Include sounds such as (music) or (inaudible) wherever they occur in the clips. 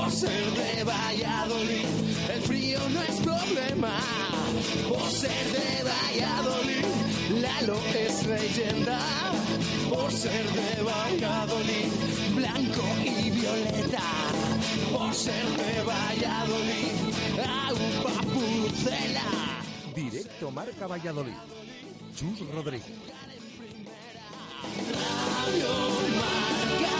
Por ser de Valladolid, el frío no es problema. Por ser de Valladolid, Lalo es leyenda. Por ser de Valladolid, blanco y violeta. Por ser de Valladolid, agua pucela. Directo Marca Valladolid. Chus Rodríguez. Radio Marca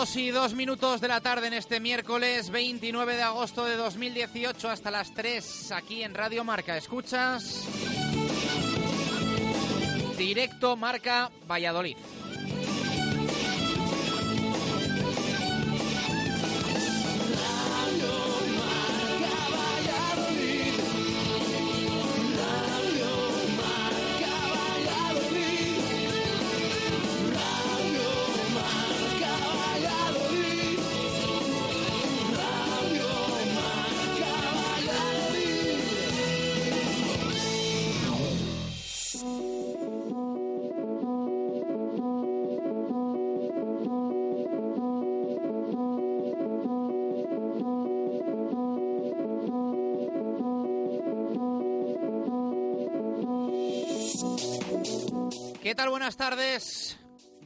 2 y 2 minutos de la tarde en este miércoles 29 de agosto de 2018 hasta las 3 aquí en Radio Marca. Escuchas directo Marca Valladolid. Buenas tardes.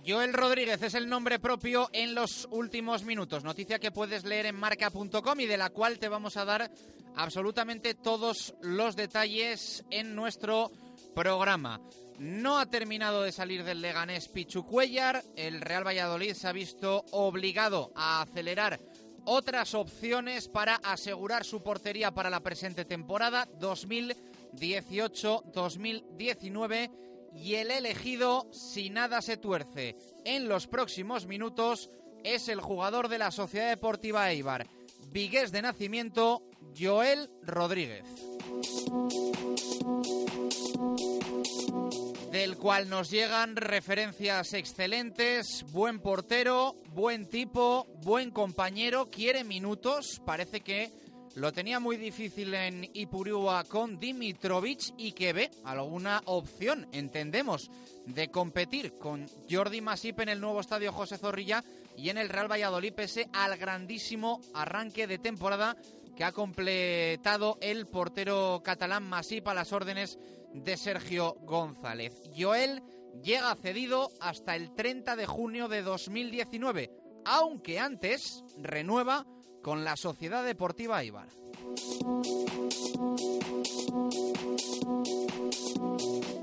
Joel Rodríguez es el nombre propio en los últimos minutos. Noticia que puedes leer en marca.com y de la cual te vamos a dar absolutamente todos los detalles en nuestro programa. No ha terminado de salir del Leganés Pichu Cuellar. El Real Valladolid se ha visto obligado a acelerar otras opciones para asegurar su portería para la presente temporada 2018-2019 y el elegido, si nada se tuerce en los próximos minutos, es el jugador de la Sociedad Deportiva Eibar, vigués de nacimiento, Joel Rodríguez. Del cual nos llegan referencias excelentes, buen portero, buen tipo, buen compañero, quiere minutos, parece que lo tenía muy difícil en Ipurúa con Dimitrovic y que ve alguna opción, entendemos, de competir con Jordi Masip en el nuevo estadio José Zorrilla y en el Real Valladolid pese al grandísimo arranque de temporada que ha completado el portero catalán Masip a las órdenes de Sergio González. Joel llega cedido hasta el 30 de junio de 2019 aunque antes renueva con la Sociedad Deportiva Eibar.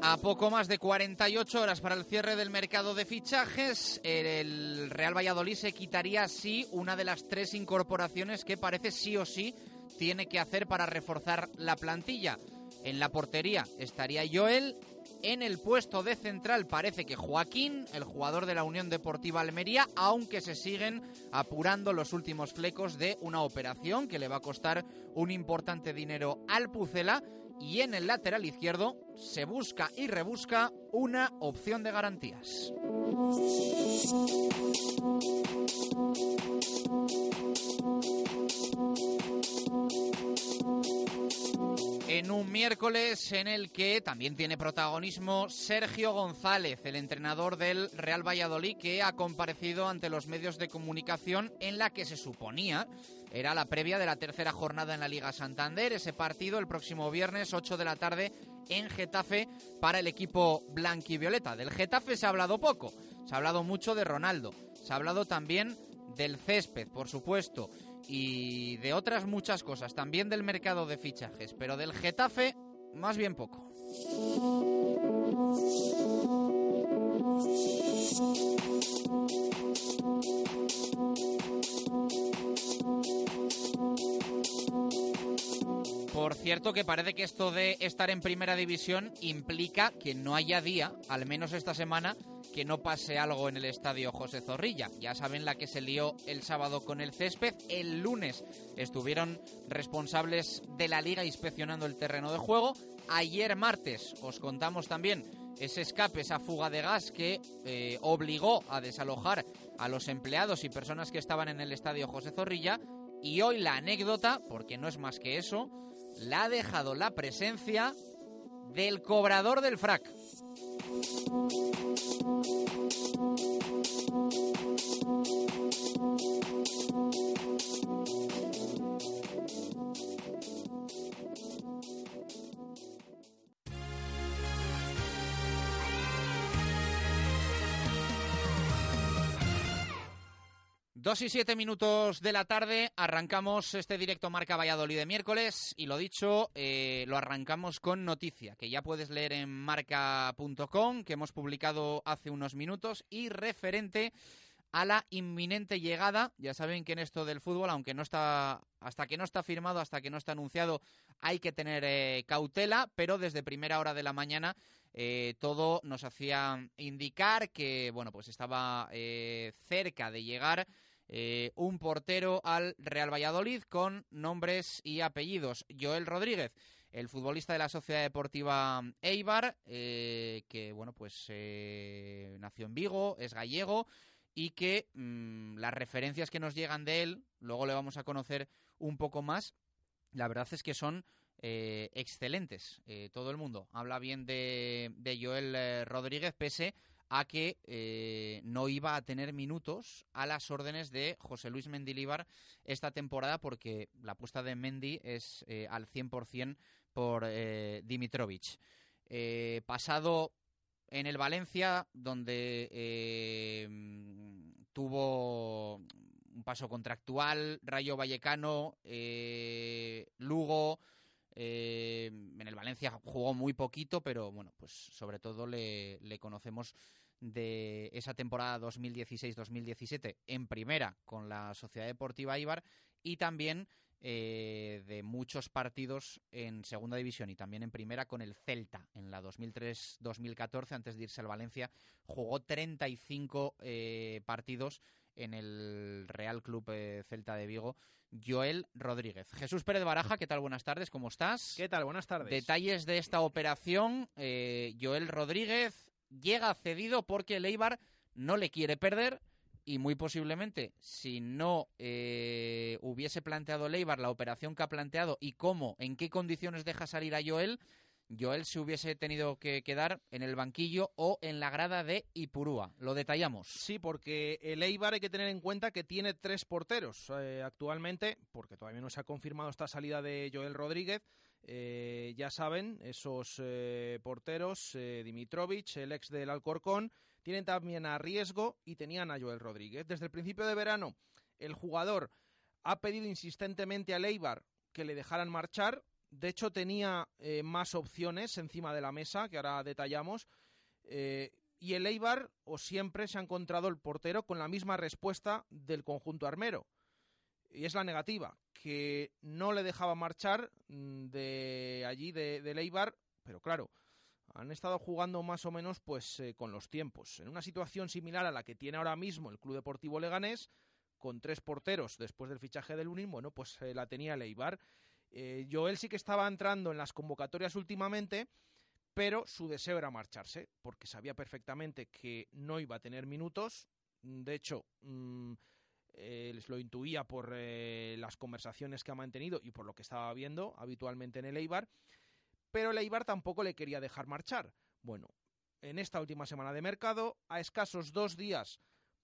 A poco más de 48 horas para el cierre del mercado de fichajes, el Real Valladolid se quitaría así una de las tres incorporaciones que parece sí o sí tiene que hacer para reforzar la plantilla. En la portería estaría Joel, en el puesto de central parece que Joaquín, el jugador de la Unión Deportiva Almería, aunque se siguen apurando los últimos flecos de una operación que le va a costar un importante dinero al Pucela. Y en el lateral izquierdo se busca y rebusca una opción de garantías. Miércoles en el que también tiene protagonismo Sergio González, el entrenador del Real Valladolid, que ha comparecido ante los medios de comunicación en la que se suponía era la previa de la tercera jornada en la Liga Santander. Ese partido el próximo viernes, 8 de la tarde, en Getafe para el equipo blanquivioleta. Del Getafe se ha hablado poco, se ha hablado mucho de Ronaldo, se ha hablado también del césped, por supuesto y de otras muchas cosas, también del mercado de fichajes, pero del Getafe más bien poco. Por cierto que parece que esto de estar en primera división implica que no haya día, al menos esta semana, que no pase algo en el estadio José Zorrilla. Ya saben la que se lió el sábado con el césped. El lunes estuvieron responsables de la liga inspeccionando el terreno de juego. Ayer martes os contamos también ese escape, esa fuga de gas que eh, obligó a desalojar a los empleados y personas que estaban en el estadio José Zorrilla. Y hoy la anécdota, porque no es más que eso, la ha dejado la presencia del cobrador del frac. Dos y siete minutos de la tarde, arrancamos este directo Marca Valladolid de miércoles y lo dicho, eh, lo arrancamos con noticia que ya puedes leer en marca.com, que hemos publicado hace unos minutos y referente a la inminente llegada. Ya saben que en esto del fútbol, aunque no está, hasta que no está firmado, hasta que no está anunciado, hay que tener eh, cautela, pero desde primera hora de la mañana eh, todo nos hacía indicar que, bueno, pues estaba cerca de llegar eh, un portero al Real Valladolid con nombres y apellidos. Joel Rodríguez, el futbolista de la Sociedad Deportiva Eibar, eh, que bueno, pues eh, nació en Vigo, es gallego y que mm, las referencias que nos llegan de él, luego le vamos a conocer un poco más, la verdad es que son excelentes. todo el mundo habla bien de, de Joel Rodríguez, pese a que eh, no iba a tener minutos a las órdenes de José Luis Mendilíbar esta temporada porque la apuesta de Mendy es eh, al 100% por eh, Dimitrovic. pasado en el Valencia, donde tuvo un paso contractual, Rayo Vallecano, Lugo, en el Valencia jugó muy poquito, pero bueno, pues sobre todo le conocemos de esa temporada 2016-2017 en primera con la Sociedad Deportiva Ibar y también eh, de muchos partidos en segunda división y también en primera con el Celta en la 2003-2014 antes de irse al Valencia jugó 35 eh, partidos en el Real Club eh, Celta de Vigo Joel Rodríguez. Jesús Pérez Baraja, ¿qué tal? Buenas tardes, ¿cómo estás? ¿Qué tal? Buenas tardes. Detalles de esta operación. Joel Rodríguez, llega cedido porque el no le quiere perder y muy posiblemente si no eh, hubiese planteado el Eibar la operación que ha planteado y cómo, en qué condiciones deja salir a Joel, Joel se hubiese tenido que quedar en el banquillo o en la grada de Ipurúa. Lo detallamos. Sí, porque el Eibar hay que tener en cuenta que tiene tres porteros eh, actualmente, porque todavía no se ha confirmado esta salida de Joel Rodríguez. Eh, ya saben, esos eh, porteros, eh, Dimitrovic, el ex del Alcorcón, Tienen también a Riesgo y tenían a Joel Rodríguez. Desde el principio de verano, el jugador ha pedido insistentemente a Leibar que le dejaran marchar. De hecho, tenía eh, más opciones encima de la mesa, que ahora detallamos. Eh, y el Eibar, o siempre, se ha encontrado el portero con la misma respuesta del conjunto armero. Y es la negativa, que no le dejaba marchar mm, de allí, de, de Eibar, pero claro, han estado jugando más o menos pues eh, con los tiempos. En una situación similar a la que tiene ahora mismo el Club Deportivo Leganés, con tres porteros después del fichaje del Lunin, bueno, pues eh, la tenía el Eibar. Eh, Joel sí que estaba entrando en las convocatorias últimamente, pero su deseo era marcharse, porque sabía perfectamente que no iba a tener minutos. De hecho, mm, les lo intuía por las conversaciones que ha mantenido y por lo que estaba viendo habitualmente en el Eibar pero el Eibar tampoco le quería dejar marchar. Bueno, en esta última semana de mercado, a escasos dos días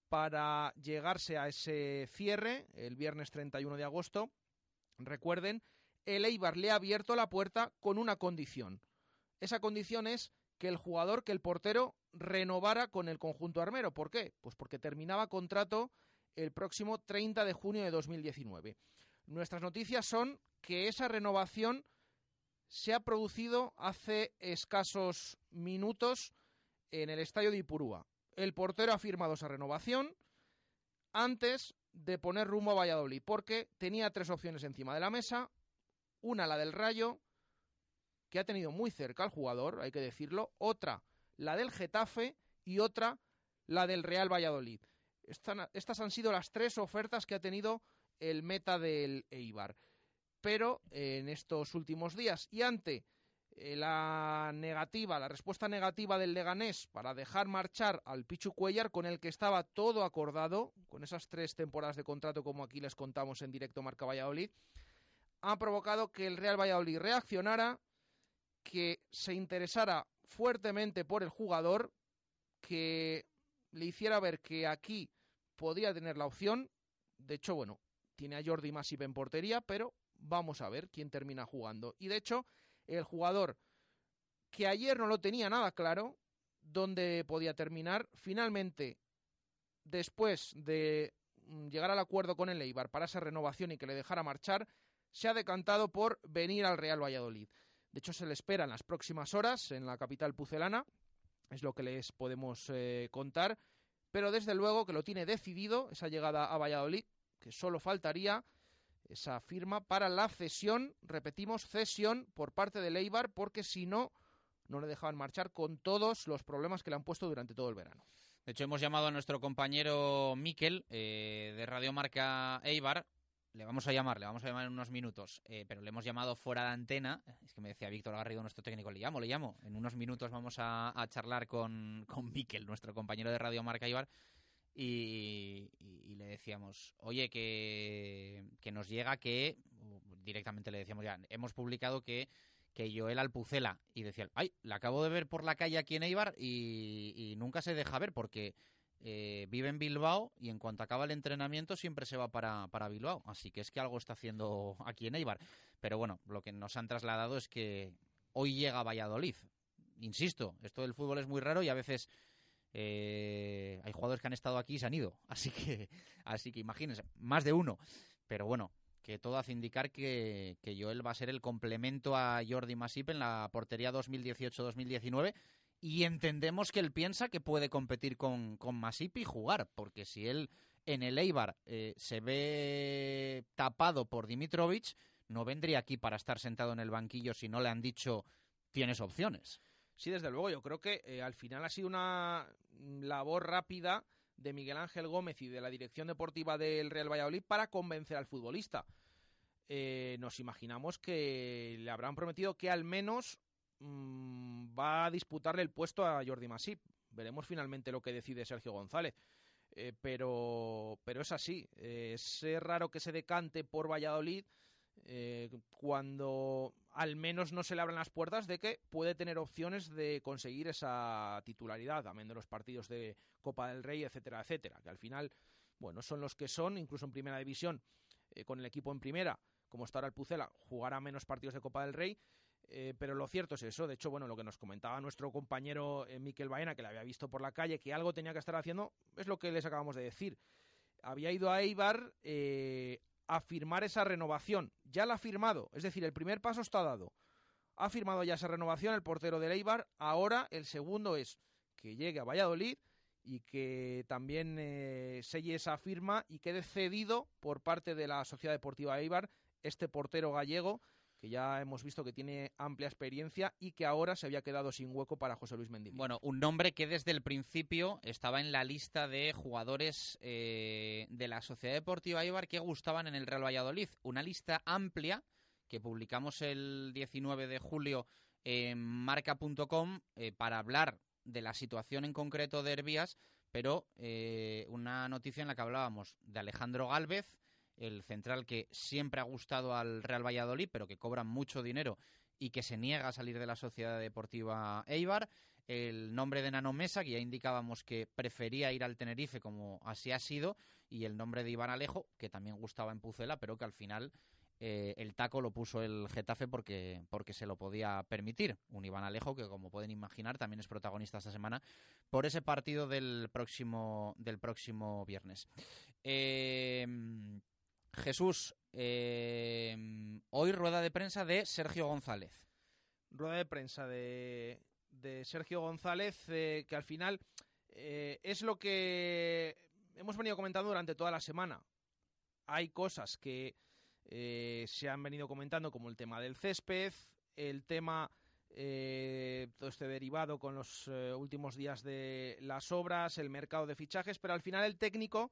para llegarse a ese cierre, el viernes 31 de agosto, recuerden, el Eibar le ha abierto la puerta con una condición. Esa condición es que el jugador, que el portero, renovara con el conjunto armero. ¿Por qué? Pues porque terminaba contrato el próximo 30 de junio de 2019. Nuestras noticias son que esa renovación se ha producido hace escasos minutos en el estadio de Ipurúa. El portero ha firmado esa renovación antes de poner rumbo a Valladolid, porque tenía tres opciones encima de la mesa. Una, la del Rayo, que ha tenido muy cerca al jugador, hay que decirlo. Otra, la del Getafe. Y otra, la del Real Valladolid. Estas han sido las tres ofertas que ha tenido el meta del Eibar. Pero en estos últimos días y ante eh, la negativa, la respuesta negativa del Leganés para dejar marchar al Pichu Cuellar, con el que estaba todo acordado, con esas tres temporadas de contrato como aquí les contamos en directo Marca Valladolid, ha provocado que el Real Valladolid reaccionara, que se interesara fuertemente por el jugador, que le hiciera ver que aquí podía tener la opción. De hecho, bueno, tiene a Jordi Masip en portería, pero Vamos a ver quién termina jugando. Y de hecho, el jugador que ayer no lo tenía nada claro, dónde podía terminar, finalmente, después de mm, llegar al acuerdo con el Eibar para esa renovación y que le dejara marchar, se ha decantado por venir al Real Valladolid. De hecho, se le espera en las próximas horas en la capital pucelana, es lo que les podemos eh, contar, pero desde luego que lo tiene decidido esa llegada a Valladolid, que solo faltaría esa firma para la cesión, repetimos, cesión por parte de Leibar, porque si no, no le dejaban marchar con todos los problemas que le han puesto durante todo el verano. De hecho, hemos llamado a nuestro compañero Miquel eh, de Radio Marca Eibar. Le vamos a llamar, le vamos a llamar en unos minutos, eh, pero le hemos llamado fuera de antena. Es que me decía Víctor Garrido, nuestro técnico, le llamo, le llamo. En unos minutos vamos a, charlar con, (laughs) con Miquel, nuestro compañero de Radio Marca Eibar, y, le decíamos, oye, que, nos llega que, directamente le decíamos ya, hemos publicado que, que Joel Alpucela, y decía, ay, la acabo de ver por la calle aquí en Eibar y, nunca se deja ver porque eh, vive en Bilbao y en cuanto acaba el entrenamiento siempre se va para, para Bilbao, así que es que algo está haciendo aquí en Eibar. Pero bueno, lo que nos han trasladado es que hoy llega Valladolid. Insisto, esto del fútbol es muy raro y a veces eh, hay jugadores que han estado aquí y se han ido. (laughs) Así que, así que imagínense, más de uno. Pero bueno, que todo hace indicar que, que Joel va a ser el complemento a Jordi Masip en la portería 2018-2019. Y entendemos que él piensa que puede competir con, con Masip y jugar, porque si él en el Eibar eh, se ve tapado por Dimitrovic, no vendría aquí para estar sentado en el banquillo si no le han dicho tienes opciones. Sí, desde luego, yo creo que eh, al final ha sido una labor rápida de Miguel Ángel Gómez y de la dirección deportiva del Real Valladolid para convencer al futbolista. Eh, nos imaginamos que le habrán prometido que al menos mm, va a disputarle el puesto a Jordi Masip. Veremos finalmente lo que decide Sergio González. Eh, pero, pero es así. es raro que se decante por Valladolid eh, cuando al menos no se le abran las puertas de que puede tener opciones de conseguir esa titularidad, también de los partidos de Copa del Rey, etcétera, etcétera, que al final, bueno, son los que son, incluso en primera división, eh, con el equipo en primera, como está ahora el Pucela, jugará menos partidos de Copa del Rey, Eh, pero lo cierto es eso. De hecho, bueno, lo que nos comentaba nuestro compañero eh, Miquel Baena, que le había visto por la calle, que algo tenía que estar haciendo, es lo que les acabamos de decir. Había ido a Eibar eh, a firmar esa renovación. Ya la ha firmado, es decir, el primer paso está dado. Ha firmado ya esa renovación el portero del Eibar. Ahora el segundo es que llegue a Valladolid y que también eh, selle esa firma y quede cedido por parte de la Sociedad Deportiva Eibar este portero gallego que ya hemos visto que tiene amplia experiencia y que ahora se había quedado sin hueco para José Luis Mendy. Bueno, un nombre que desde el principio estaba en la lista de jugadores eh, de la Sociedad Deportiva Eibar que gustaban en el Real Valladolid. Una lista amplia que publicamos el 19 de julio en marca.com eh, para hablar de la situación en concreto de Herbías, pero eh, una noticia en la que hablábamos de Alejandro Galvez, el central que siempre ha gustado al Real Valladolid, pero que cobra mucho dinero y que se niega a salir de la Sociedad Deportiva Eibar. El nombre de Nano Mesa, que ya indicábamos que prefería ir al Tenerife, como así ha sido. Y el nombre de Iván Alejo, que también gustaba en Pucela, pero que al final eh, el taco lo puso el Getafe porque, porque se lo podía permitir. Un Iván Alejo que, como pueden imaginar, también es protagonista esta semana por ese partido del próximo, del próximo viernes. Eh, Jesús, eh, hoy rueda de prensa de Sergio González. Rueda de prensa de, de Sergio González, eh, que al final eh, es lo que hemos venido comentando durante toda la semana. Hay cosas que eh, se han venido comentando, como el tema del césped, el tema eh, todo este derivado con los eh, últimos días de las obras, el mercado de fichajes, pero al final el técnico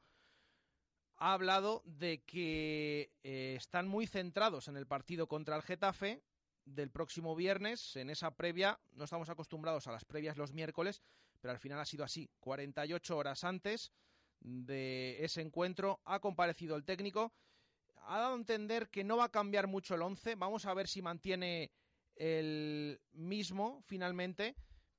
ha hablado de que eh, están muy centrados en el partido contra el Getafe del próximo viernes. En esa previa, no estamos acostumbrados a las previas los miércoles, pero al final ha sido así. 48 horas antes de ese encuentro ha comparecido el técnico. Ha dado a entender que no va a cambiar mucho el 11. Vamos a ver si mantiene el mismo finalmente,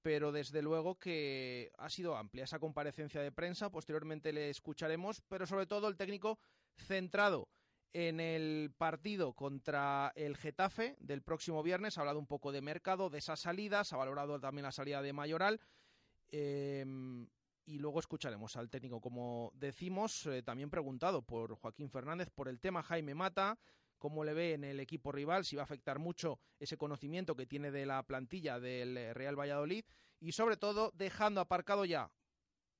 pero desde luego que ha sido amplia esa comparecencia de prensa. Posteriormente le escucharemos, pero sobre todo el técnico centrado en el partido contra el Getafe del próximo viernes. Ha hablado un poco de mercado, de esas salidas, ha valorado también la salida de Mayoral. Eh, y luego escucharemos al técnico, como decimos, eh, también preguntado por Joaquín Fernández por el tema Jaime Mata, cómo le ve en el equipo rival, si va a afectar mucho ese conocimiento que tiene de la plantilla del eh, Real Valladolid. Y sobre todo dejando aparcado ya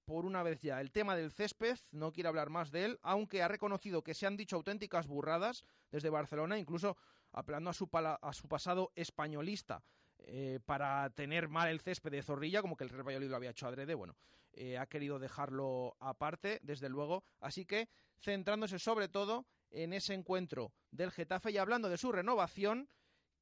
por una vez ya el tema del césped, no quiere hablar más de él, aunque ha reconocido que se han dicho auténticas burradas desde Barcelona, incluso apelando a su, pala- a su pasado españolista. Eh, para tener mal el césped de Zorrilla, como que el Real Valladolid lo había hecho adrede, bueno, eh, ha querido dejarlo aparte, desde luego, así que centrándose sobre todo en ese encuentro del Getafe y hablando de su renovación,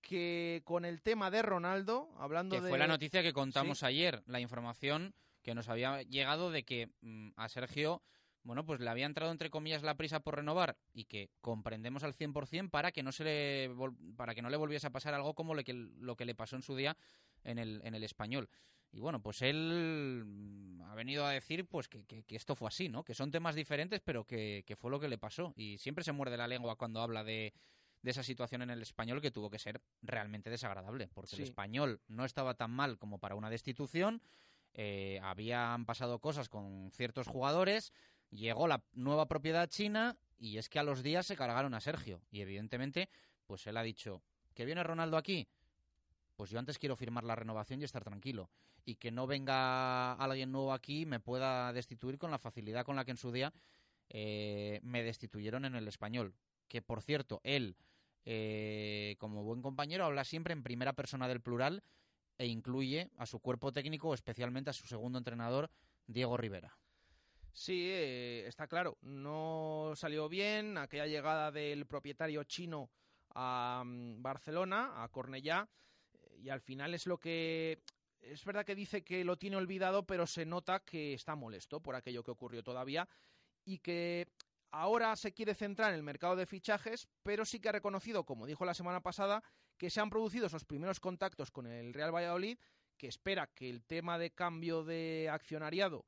que con el tema de Ronaldo, hablando Que de... fue la noticia que contamos Sí. ayer, la información que nos había llegado de que mm, a Sergio, bueno, pues le había entrado entre comillas la prisa por renovar y que comprendemos al 100% para que no se le vol- para que no le volviese a pasar algo como lo que, lo que le pasó en su día en el, en el español. Y bueno, pues él mm, ha venido a decir pues que, que- que esto fue así, ¿no? Que son temas diferentes, pero que, que fue lo que le pasó. Y siempre se muerde la lengua cuando habla de, de esa situación en el español que tuvo que ser realmente desagradable, porque el español no estaba tan mal como para una destitución, eh, habían pasado cosas con ciertos jugadores, llegó la nueva propiedad china y es que a los días se cargaron a Sergio y evidentemente pues él ha dicho que viene Ronaldo aquí, pues yo antes quiero firmar la renovación y estar tranquilo y que no venga alguien nuevo aquí y me pueda destituir con la facilidad con la que en su día eh, me destituyeron en el español. Que por cierto, él, eh, como buen compañero, habla siempre en primera persona del plural e incluye a su cuerpo técnico, especialmente a su segundo entrenador, Diego Rivera. Sí, eh, está claro, no salió bien aquella llegada del propietario chino a mm, Barcelona, a Cornellá, y al final es lo que... Es verdad que dice que lo tiene olvidado, pero se nota que está molesto por aquello que ocurrió todavía y que ahora se quiere centrar en el mercado de fichajes, pero sí que ha reconocido, como dijo la semana pasada, que se han producido esos primeros contactos con el Real Valladolid, que espera que el tema de cambio de accionariado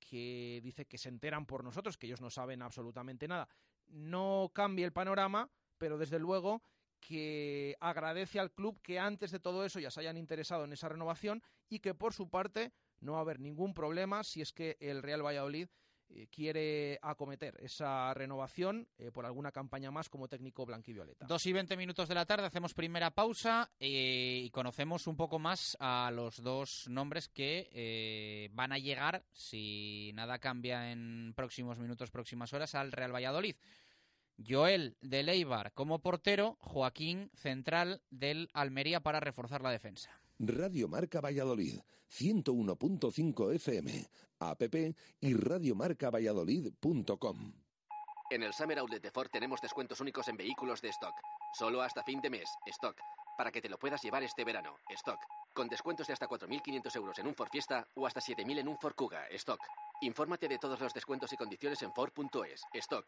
que dice que se enteran por nosotros, que ellos no saben absolutamente nada, no cambie el panorama, pero desde luego que agradece al club que antes de todo eso ya se hayan interesado en esa renovación y que por su parte no va a haber ningún problema si es que el Real Valladolid eh, quiere acometer esa renovación eh, por alguna campaña más como técnico blanquivioleta. Dos y veinte minutos de la tarde, hacemos primera pausa eh, y conocemos un poco más a los dos nombres que van a llegar, si nada cambia en próximos minutos, próximas horas, al Real Valladolid. Joel de Leibar como portero, Joaquín central del Almería para reforzar la defensa. Radio Marca Valladolid, 101.5 FM, app y radiomarcavalladolid.com. En el Summer Outlet de Ford tenemos descuentos únicos en vehículos de stock. Solo hasta fin de mes, stock. Para que te lo puedas llevar este verano, stock. Con descuentos de hasta 4.500 euros en un Ford Fiesta o hasta 7.000 en un Ford Kuga, stock. Infórmate de todos los descuentos y condiciones en Ford.es, stock.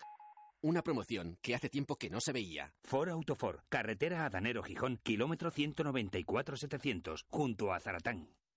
Una promoción que hace tiempo que no se veía. For Autofor, carretera Adanero Gijón, kilómetro 194-700, junto a Zaratán.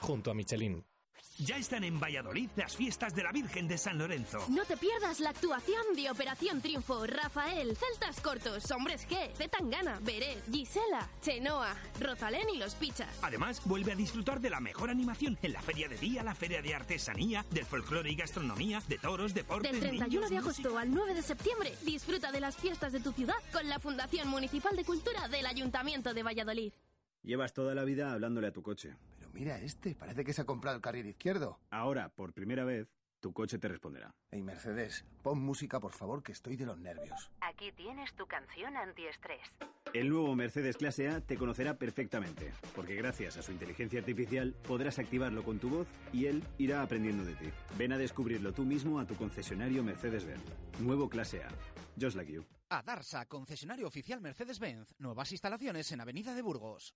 junto a Michelin. Ya están en Valladolid las fiestas de la Virgen de San Lorenzo. No te pierdas la actuación de Operación Triunfo, Rafael, Celtas Cortos, Hombres G, Zetangana, Beret, Gisela, Chenoa, Rosalén y Los Pichas. Además, vuelve a disfrutar de la mejor animación en la Feria de Día, la Feria de Artesanía, del folclore y gastronomía, de toros, deportes, Del 31 de agosto al 9 de septiembre, disfruta de las fiestas de tu ciudad con la Fundación Municipal de Cultura del Ayuntamiento de Valladolid. Llevas toda la vida hablándole a tu coche. Mira este, parece que se ha comprado el carril izquierdo. Ahora, por primera vez, tu coche te responderá. Hey, Mercedes, pon música, por favor, que estoy de los nervios. Aquí tienes tu canción antiestrés. El nuevo Mercedes Clase A te conocerá perfectamente, porque gracias a su inteligencia artificial podrás activarlo con tu voz y él irá aprendiendo de ti. Ven a descubrirlo tú mismo a tu concesionario Mercedes-Benz. Nuevo Clase A. Just like you. A Darsa, concesionario oficial Mercedes-Benz. Nuevas instalaciones en Avenida de Burgos.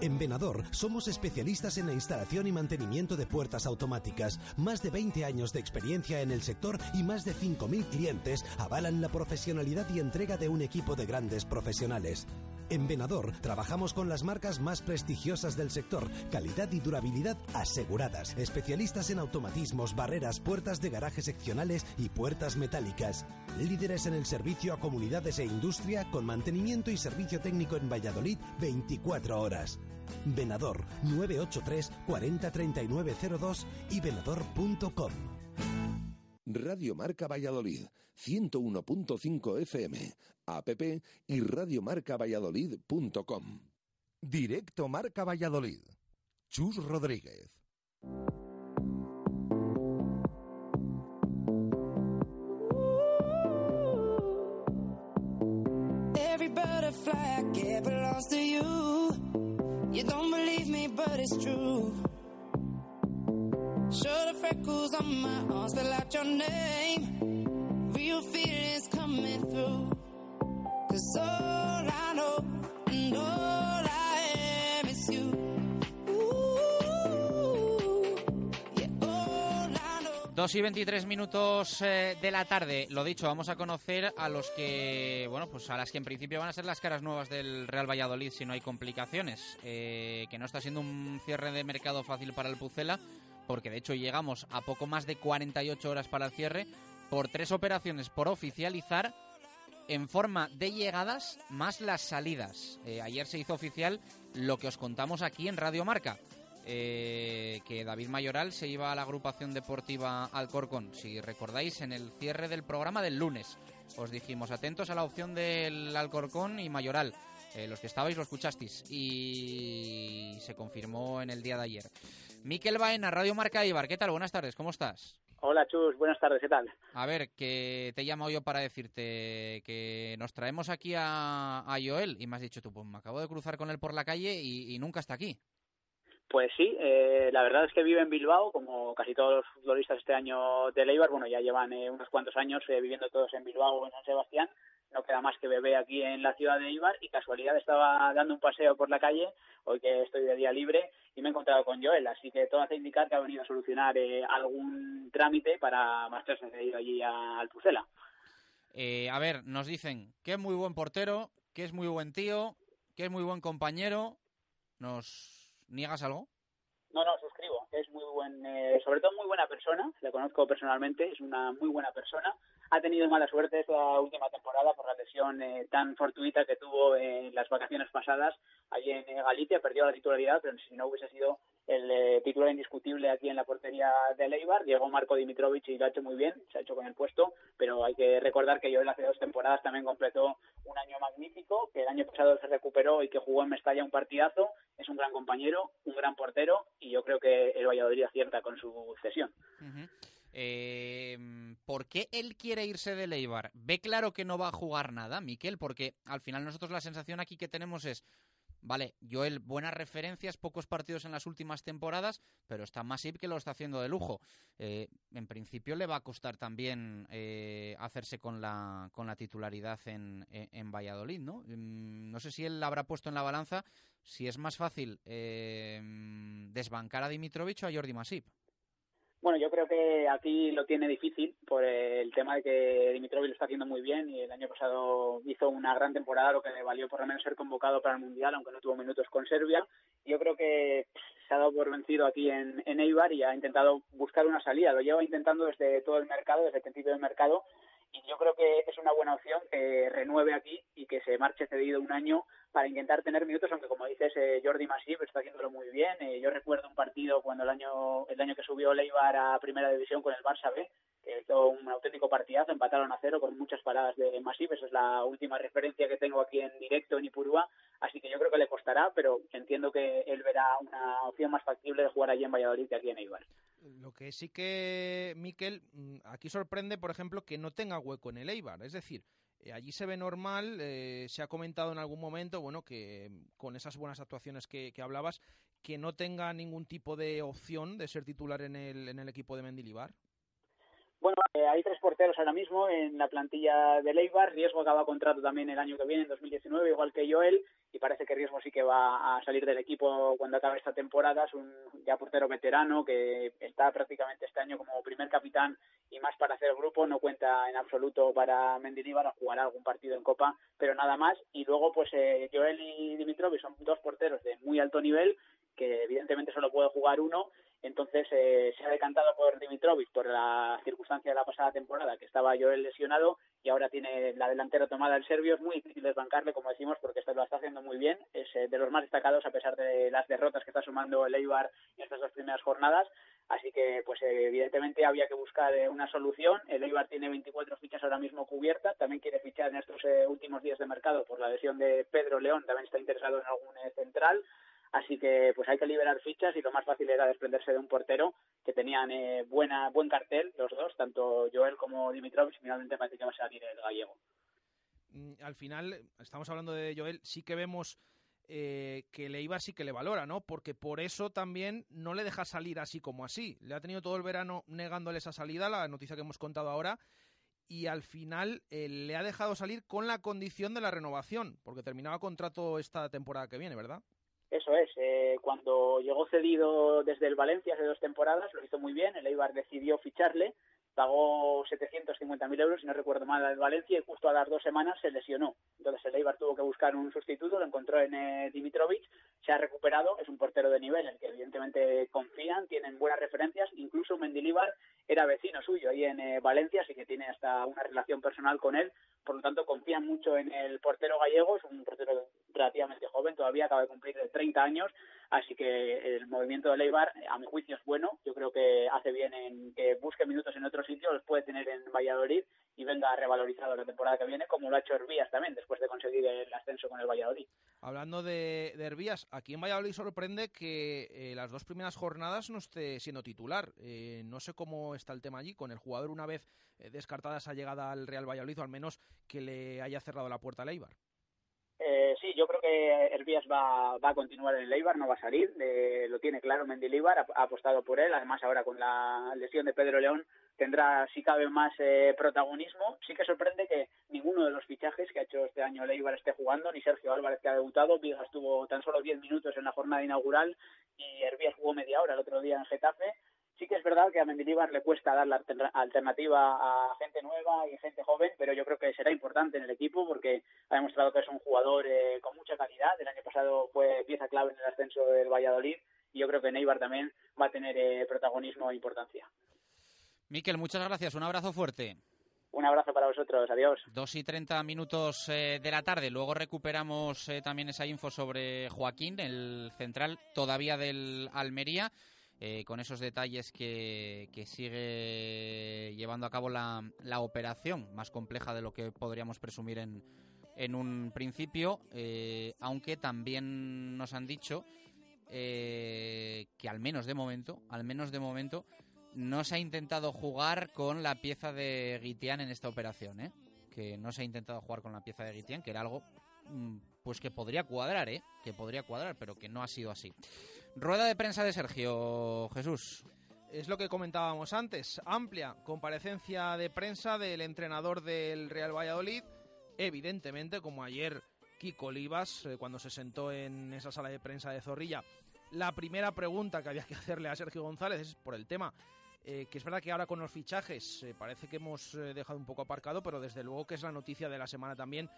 En Venador somos especialistas en la instalación y mantenimiento de puertas automáticas. Más de 20 años de experiencia en el sector y más de 5.000 clientes avalan la profesionalidad y entrega de un equipo de grandes profesionales. En Venador trabajamos con las marcas más prestigiosas del sector, calidad y durabilidad aseguradas, especialistas en automatismos, barreras, puertas de garaje seccionales y puertas metálicas. Líderes en el servicio a comunidades e industria con mantenimiento y servicio técnico en Valladolid 24 horas. Venador 983 40 y venador.com. Radio Marca Valladolid, 101.5 FM, app y radiomarcavalladolid.com. Directo Marca Valladolid. Chus Rodríguez. Butterfly belongs to you. You don't believe me, but it's true. Show the freckles on y 23 minutos eh, de la tarde. Lo dicho, vamos a conocer a los que, bueno, pues a las que en principio van a ser las caras nuevas del Real Valladolid si no hay complicaciones. Eh, que no está siendo un cierre de mercado fácil para el Pucela, porque de hecho llegamos a poco más de 48 horas para el cierre por tres operaciones por oficializar en forma de llegadas más las salidas. Eh, ayer se hizo oficial lo que os contamos aquí en Radio Marca. eh, que David Mayoral se iba a la agrupación deportiva Alcorcón. Si recordáis, en el cierre del programa del lunes os dijimos atentos a la opción del Alcorcón y Mayoral. Eh, los que estabais lo escuchasteis y se confirmó en el día de ayer. Miquel Baena, Radio Marca Ibar, ¿qué tal? Buenas tardes, ¿cómo estás? Hola Chus, buenas tardes, ¿qué tal? A ver, que te he llamado yo para decirte que nos traemos aquí a, a Joel y me has dicho tú, pues me acabo de cruzar con él por la calle y, y nunca está aquí. Pues sí, eh, la verdad es que vive en Bilbao, como casi todos los futbolistas este año de Leibar, bueno, ya llevan eh, unos cuantos años eh, viviendo todos en Bilbao o en San Sebastián, no queda más que bebé aquí en la ciudad de Eibar y casualidad estaba dando un paseo por la calle, hoy que estoy de día libre, y me he encontrado con Joel, así que todo hace indicar que ha venido a solucionar eh, algún trámite para marcharse de allí a Alpucela. Eh, a ver, nos dicen que es muy buen portero, que es muy buen tío, que es muy buen compañero. ¿Nos niegas algo? No, no, suscribo. Es muy buen, eh, sobre todo muy buena persona. Le conozco personalmente, es una muy buena persona. Ha tenido mala suerte esta última temporada por la lesión eh, tan fortuita que tuvo en las vacaciones pasadas allí en eh, Galicia. Perdió la titularidad, pero si no hubiese sido el eh, titular indiscutible aquí en la portería de Leibar. Llegó Marco Dimitrovic y lo ha hecho muy bien, se ha hecho con el puesto, pero hay que recordar que Joel hace dos temporadas también completó un año magnífico, que el año pasado se recuperó y que jugó en Mestalla un partidazo. Es un gran compañero, un gran portero y yo creo que el Valladolid acierta con su cesión. Eh, ¿Por qué él quiere irse de Leibar? Ve claro que no va a jugar nada, Miquel, porque al final nosotros la sensación aquí que tenemos es, vale, Joel, buenas referencias, pocos partidos en las últimas temporadas, pero está Masip que lo está haciendo de lujo. Eh, en principio le va a costar también eh, hacerse con la, con la titularidad en, Valladolid, ¿no? Mm, No sé si él habrá puesto en la balanza si es más fácil eh, desbancar a Dimitrovic o a Jordi Masip. Bueno, yo creo que aquí lo tiene difícil por el tema de que Dimitrovic lo está haciendo muy bien y el año pasado hizo una gran temporada, lo que le valió por lo menos ser convocado para el Mundial, aunque no tuvo minutos con Serbia. Yo creo que se ha dado por vencido aquí en, en Eibar y ha intentado buscar una salida. Lo lleva intentando desde todo el mercado, desde el principio del mercado, y yo creo que es una buena opción que renueve aquí y que se marche cedido un año para intentar tener minutos, aunque como dices, eh, Jordi Masip está haciéndolo muy bien. Eh, yo recuerdo un partido cuando el año el año que subió Leibar a Primera División con el Barça B, que hizo un auténtico partidazo, empataron a cero con muchas paradas de Masip. Esa es la última referencia que tengo aquí en directo en Ipurúa, así que yo creo que le costará, pero entiendo que él verá una opción más factible de jugar allí en Valladolid que aquí en Eibar. Lo que sí que, Miquel, mm, aquí sorprende, por ejemplo, que no tenga hueco en el Eibar. Es decir, allí se ve normal, eh, se ha comentado en algún momento, bueno, que con esas buenas actuaciones que, que hablabas, que no tenga ningún tipo de opción de ser titular en el, en el equipo de Mendilibar. Bueno, eh, hay tres porteros ahora mismo en la plantilla de Leibar. Riesgo acaba contrato también el año que viene, en 2019, igual que Joel, y parece que Riesgo sí que va a salir del equipo cuando acabe esta temporada. Es un ya portero veterano que está prácticamente este año como primer capitán y más para hacer grupo. No cuenta en absoluto para Mendilibar a jugar algún partido en Copa, pero nada más. Y luego, pues eh, Joel y Dimitrovic son dos porteros de muy alto nivel que evidentemente solo puede jugar uno entonces eh, se ha decantado por Dimitrovic por la circunstancia de la pasada temporada, que estaba Joel lesionado y ahora tiene la delantera tomada el serbio. Es muy difícil desbancarle, como decimos, porque este lo está haciendo muy bien. Es eh, de los más destacados a pesar de las derrotas que está sumando el Eibar en estas dos primeras jornadas. Así que, pues eh, evidentemente había que buscar eh, una solución. El Eibar tiene 24 fichas ahora mismo cubiertas. También quiere fichar en estos últimos días de mercado por la lesión de Pedro León. También está interesado en algún central. Así que pues hay que liberar fichas y lo más fácil era desprenderse de un portero que tenían eh, buena buen cartel los dos, tanto Joel como Dimitrovic, finalmente parece que va a salir el gallego. Mm, Al final, estamos hablando de Joel, sí que vemos eh, que le iba sí que le valora, ¿no? Porque por eso también no le deja salir así como así. Le ha tenido todo el verano negándole esa salida, la noticia que hemos contado ahora, y al final eh, le ha dejado salir con la condición de la renovación, porque terminaba contrato esta temporada que viene, ¿verdad? Eso es, eh, cuando llegó cedido desde el Valencia hace dos temporadas, lo hizo muy bien, el Eibar decidió ficharle, pagó 750.000 euros, si no recuerdo mal, al Valencia y justo a las dos semanas se lesionó. Entonces el Eibar tuvo que buscar un sustituto, lo encontró en eh, se ha recuperado, es un portero de nivel en el que evidentemente confían, tienen buenas referencias, incluso Mendilibar era vecino suyo ahí en eh, Valencia, así que tiene hasta una relación personal con él, por lo tanto confían mucho en el portero gallego, es un portero relativamente joven, todavía acaba de cumplir 30 años, así que el movimiento de Leibar, a mi juicio, es bueno, yo creo que hace bien en que busque minutos en otro sitio, los puede tener en Valladolid y venga revalorizado la temporada que viene, como lo ha hecho Herbías también, después de conseguir el ascenso con el Valladolid. Hablando de, de Herbías, aquí en Valladolid sorprende que eh, las dos primeras jornadas no esté siendo titular. Eh, no sé cómo está el tema allí, con el jugador una vez eh, descartada esa llegada al Real Valladolid, o al menos que le haya cerrado la puerta al Eibar. Eh, sí, yo creo que Herbías va, va a continuar en el Eibar, no va a salir, eh, lo tiene claro Mendilibar, ha, ha, apostado por él, además ahora con la lesión de Pedro León, tendrá, si cabe, más eh, protagonismo. Sí que sorprende que ninguno de los fichajes que ha hecho este año Leibar esté jugando, ni Sergio Álvarez que ha debutado, Vigas tuvo tan solo 10 minutos en la jornada inaugural y Hervías jugó media hora el otro día en Getafe. Sí que es verdad que a Mendilibar le cuesta dar la alternativa a gente nueva y gente joven, pero yo creo que será importante en el equipo porque ha demostrado que es un jugador eh, con mucha calidad. El año pasado fue pieza clave en el ascenso del Valladolid y yo creo que Neibar también va a tener eh, protagonismo e importancia. Miquel, muchas gracias. Un abrazo fuerte. Un abrazo para vosotros, adiós. Dos y treinta minutos eh, de la tarde. Luego recuperamos eh, también esa info sobre Joaquín, el central todavía del Almería, eh, con esos detalles que, sigue llevando a cabo la, la, operación, más compleja de lo que podríamos presumir en, en un principio, aunque también nos han dicho que al menos de momento, al menos de momento, no se ha intentado jugar con la pieza de Guitián en esta operación, ¿eh? Que no se ha intentado jugar con la pieza de Guitián, que era algo mm, pues que podría cuadrar, ¿eh? Que podría cuadrar, pero que no ha sido así. Rueda de prensa de Sergio Jesús. Es lo que comentábamos antes, amplia comparecencia de prensa del entrenador del Real Valladolid, evidentemente, como ayer Kiko Olivas, eh, cuando se sentó en esa sala de prensa de Zorrilla, la primera pregunta que había que hacerle a Sergio González es por el tema eh, que es verdad que ahora con los fichajes eh, parece que hemos eh, dejado un poco aparcado, pero desde luego que es la noticia de la semana también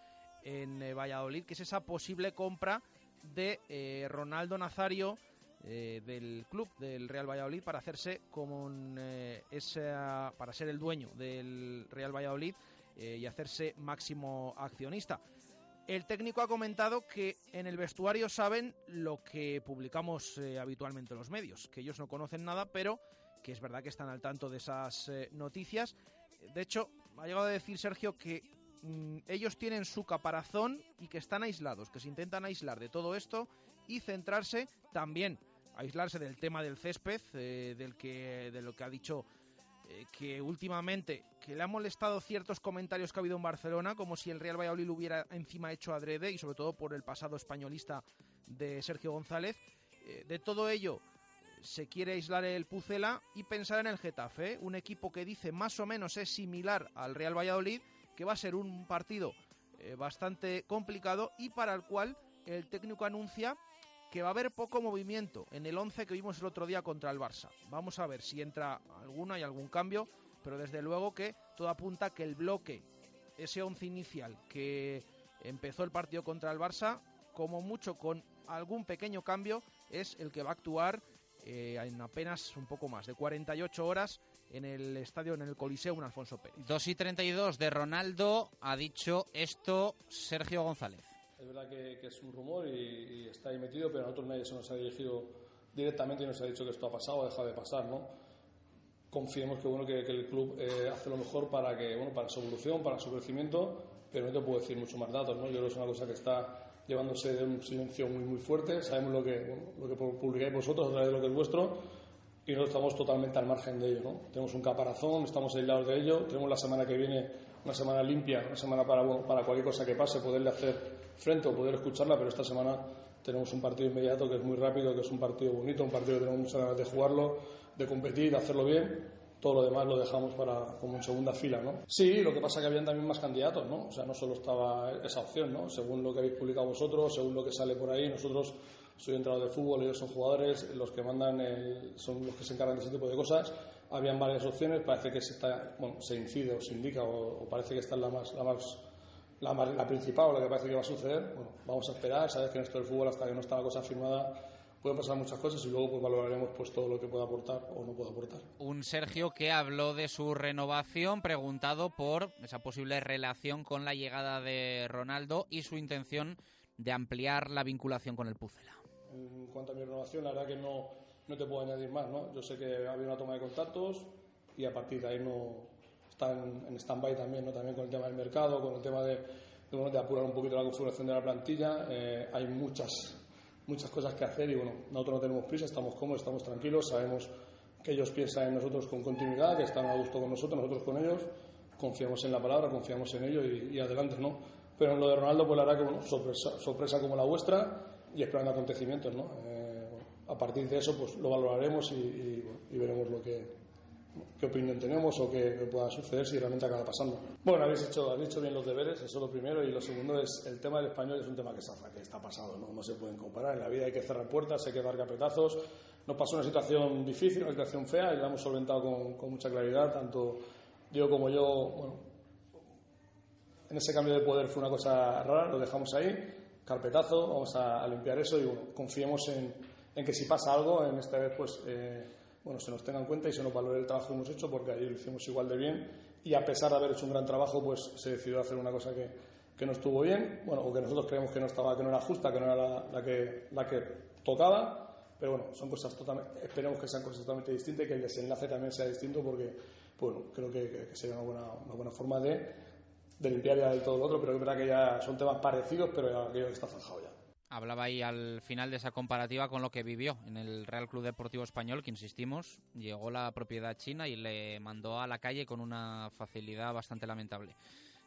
en Valladolid, que es esa posible compra de Ronaldo Nazario del club del Real Valladolid para hacerse como esa, para ser el dueño del Real Valladolid y hacerse máximo accionista. El técnico ha comentado que en el vestuario saben lo que publicamos habitualmente en los medios, que ellos no conocen nada, pero que es verdad que están al tanto de esas eh, noticias. De hecho, ha llegado a decir Sergio que mm, ellos tienen su caparazón y que están aislados, que se intentan aislar de todo esto y centrarse también, aislarse del tema del césped, eh, del que, de lo que ha dicho eh, que últimamente que le ha molestado ciertos comentarios que ha habido en Barcelona, como si el Real Valladolid lo hubiera encima hecho adrede y sobre todo por el pasado españolista de Sergio González. de todo ello se quiere aislar el Pucela y pensar en el Getafe, un equipo que dice más o menos es similar al Real Valladolid, que va a ser un partido eh, bastante complicado y para el cual el técnico anuncia que va a haber poco movimiento en el 11 que vimos el otro día contra el Barça. Vamos a ver si entra alguna y algún cambio, pero desde luego que todo apunta que el bloque, ese 11 inicial que empezó el partido contra el Barça, como mucho con algún pequeño cambio, es el que va a actuar eh, en apenas un poco más de 48 horas en el estadio, en el Coliseo, un Alfonso Pérez. 2 y 32 de Ronaldo, ha dicho esto Sergio González. Es verdad que, es un rumor y, está ahí metido, pero a nosotros nadie se nos ha dirigido directamente y nos ha dicho que esto ha pasado o deja de pasar, ¿no? Confiemos que, bueno, que, el club eh, hace lo mejor para, que, bueno, para su evolución, para su crecimiento, pero no te puedo decir mucho más datos, ¿no? Yo creo que es una cosa que está llevándose de un silencio muy muy fuerte. Sabemos lo que, lo que publicáis vosotros a través de lo que es vuestro y nosotros estamos totalmente al margen de ello. ¿no? Tenemos un caparazón, estamos aislados de ello. Tenemos la semana que viene una semana limpia, una semana para, para cualquier cosa que pase, poderle hacer frente o poder escucharla, pero esta semana tenemos un partido inmediato que es muy rápido, que es un partido bonito, un partido que tenemos muchas ganas de jugarlo, de competir, de hacerlo bien todo lo demás lo dejamos para como en segunda fila, ¿no? Sí, lo que pasa es que habían también más candidatos, ¿no? O sea, no solo estaba esa opción, ¿no? Según lo que habéis publicado vosotros, según lo que sale por ahí, nosotros soy entrenador de fútbol, ellos son jugadores, los que mandan son los que se encargan de ese tipo de cosas. Habían varias opciones, parece que se está, bueno, se incide o se indica o, parece que esta es la más, la más la, la principal o la que parece que va a suceder. Bueno, vamos a esperar, sabes que en esto del fútbol hasta que no está la cosa firmada pueden pasar muchas cosas y luego pues valoraremos pues todo lo que pueda aportar o no pueda aportar. Un Sergio que habló de su renovación preguntado por esa posible relación con la llegada de Ronaldo y su intención de ampliar la vinculación con el Pucela. En cuanto a mi renovación, la verdad que no, no te puedo añadir más, ¿no? Yo sé que había una toma de contactos y a partir de ahí no está en, stand-by también, ¿no? También con el tema del mercado, con el tema de, de, apurar un poquito la configuración de la plantilla. Eh, hay muchas muchas cosas que hacer y bueno, nosotros no tenemos prisa, estamos cómodos, estamos tranquilos, sabemos que ellos piensan en nosotros con continuidad, que están a gusto con nosotros, nosotros con ellos, confiamos en la palabra, confiamos en ello y, adelante, ¿no? Pero en lo de Ronaldo, pues la verdad que bueno, sorpresa, sorpresa como la vuestra y esperando acontecimientos, ¿no? Eh, a partir de eso, pues lo valoraremos y, veremos lo que, qué opinión tenemos o qué, qué pueda suceder si realmente acaba pasando. Bueno, habéis hecho, habéis hecho bien los deberes, eso es lo primero, y lo segundo es el tema del español es un tema que está, que está pasado, ¿no? no se pueden comparar. En la vida hay que cerrar puertas, hay que dar capetazos. Nos pasó una situación difícil, una situación fea, y la hemos solventado con, con mucha claridad, tanto Diego como yo, bueno, en ese cambio de poder fue una cosa rara, lo dejamos ahí, carpetazo, vamos a, a limpiar eso y bueno, confiemos en, en, que si pasa algo, en esta vez pues eh, bueno, se nos tenga en cuenta y se nos valore el trabajo que hemos hecho porque ayer lo hicimos igual de bien. Y a pesar de haber hecho un gran trabajo pues se decidió hacer una cosa que, que no estuvo bien, bueno, o que nosotros creemos que no estaba, que no era justa, que no era la, la que, la que tocaba, pero bueno, son cosas totalmente, esperemos que sean cosas totalmente distintas y que el desenlace también sea distinto porque, bueno, creo que, que, que sería una buena, una buena forma de, de limpiar ya del todo lo otro, pero es verdad que ya son temas parecidos, pero ya aquello está zanjado ya. Hablaba ahí al final de esa comparativa con lo que vivió en el Real Club Deportivo Español, que insistimos, llegó la propiedad china y le mandó a la calle con una facilidad bastante lamentable.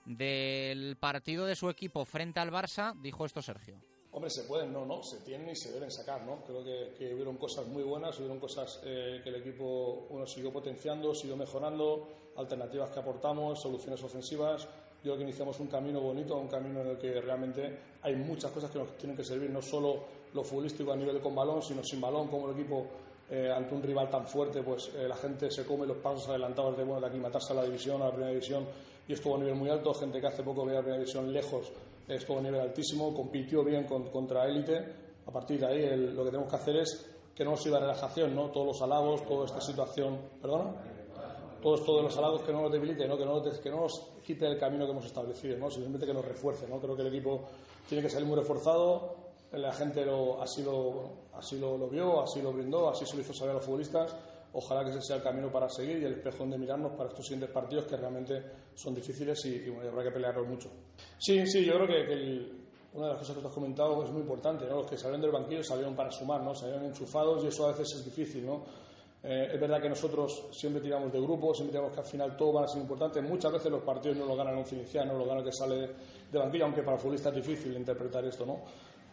Del partido de su equipo frente al Barça, dijo esto Sergio. Hombre, se pueden, no, no, se tienen y se deben sacar, ¿no? Creo que, que hubieron cosas muy buenas, hubieron cosas eh, que el equipo bueno, siguió potenciando, siguió mejorando, alternativas que aportamos, soluciones ofensivas. Yo creo que iniciamos un camino bonito, un camino en el que realmente hay muchas cosas que nos tienen que servir, no solo lo futbolístico a nivel con balón, sino sin balón, como el equipo eh, ante un rival tan fuerte, pues eh, la gente se come los pasos adelantados de, bueno, de aclimatarse a la división, a la primera división, y estuvo a nivel muy alto, gente que hace poco veía la primera división lejos, estuvo a nivel altísimo, compitió bien con, contra élite. A partir de ahí, el, lo que tenemos que hacer es que no nos sirva relajación, ¿no? Todos los halagos, toda esta situación. ¿Perdona? Todos, todos los halagos que no nos debilite, ¿no? Que, no, que no nos quite el camino que hemos establecido, ¿no? Simplemente que nos refuerce, ¿no? Creo que el equipo tiene que salir muy reforzado. La gente lo, así, lo, así lo, lo vio, así lo brindó, así se lo hizo saber a los futbolistas ojalá que ese sea el camino para seguir y el espejo donde mirarnos para estos siguientes partidos que realmente son difíciles y, y bueno, habrá que pelearlos mucho. Sí, sí, yo creo que, que el, una de las cosas que has comentado es muy importante, ¿no? Los que salieron del banquillo salieron para sumar, ¿no? Salieron enchufados y eso a veces es difícil, ¿no? Eh, es verdad que nosotros siempre tiramos de grupo, siempre tiramos que al final todo va a ser importante. Muchas veces los partidos no lo ganan once inicial, no lo gana el que sale de banquillo, aunque para el futbolista es difícil interpretar esto, ¿no?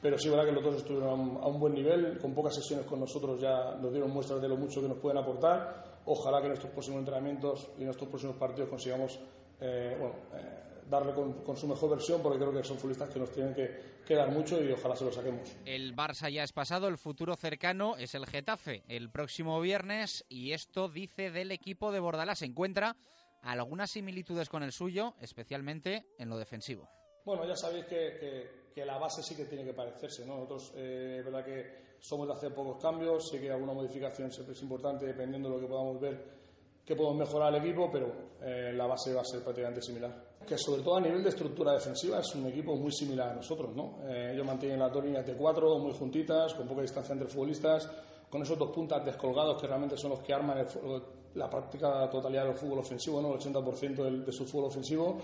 pero sí es verdad que los dos estuvieron a un, un, buen nivel, con pocas sesiones con nosotros ya nos dieron muestras de lo mucho que nos pueden aportar. Ojalá que en nuestros próximos entrenamientos y en nuestros próximos partidos consigamos eh, eh, darle con, con, su mejor versión, porque creo que son futbolistas que nos tienen que, que, dar mucho y ojalá se lo saquemos. El Barça ya es pasado, el futuro cercano es el Getafe, el próximo viernes, y esto dice del equipo de Bordalás. Se encuentra algunas similitudes con el suyo, especialmente en lo defensivo. Bueno, ya sabéis que, que, que, la base sí que tiene que parecerse, ¿no? Nosotros, eh, es verdad que somos de hacer pocos cambios, sí que alguna modificación siempre es importante dependiendo de lo que podamos ver que podemos mejorar al equipo, pero eh, la base va a ser prácticamente similar. Que sobre todo a nivel de estructura defensiva es un equipo muy similar a nosotros, ¿no? Eh, ellos mantienen las dos líneas de cuatro muy juntitas, con poca distancia entre futbolistas, con esos dos puntas descolgados que realmente son los que arman el, la práctica totalidad del fútbol ofensivo, ¿no? El 80% de, de su fútbol ofensivo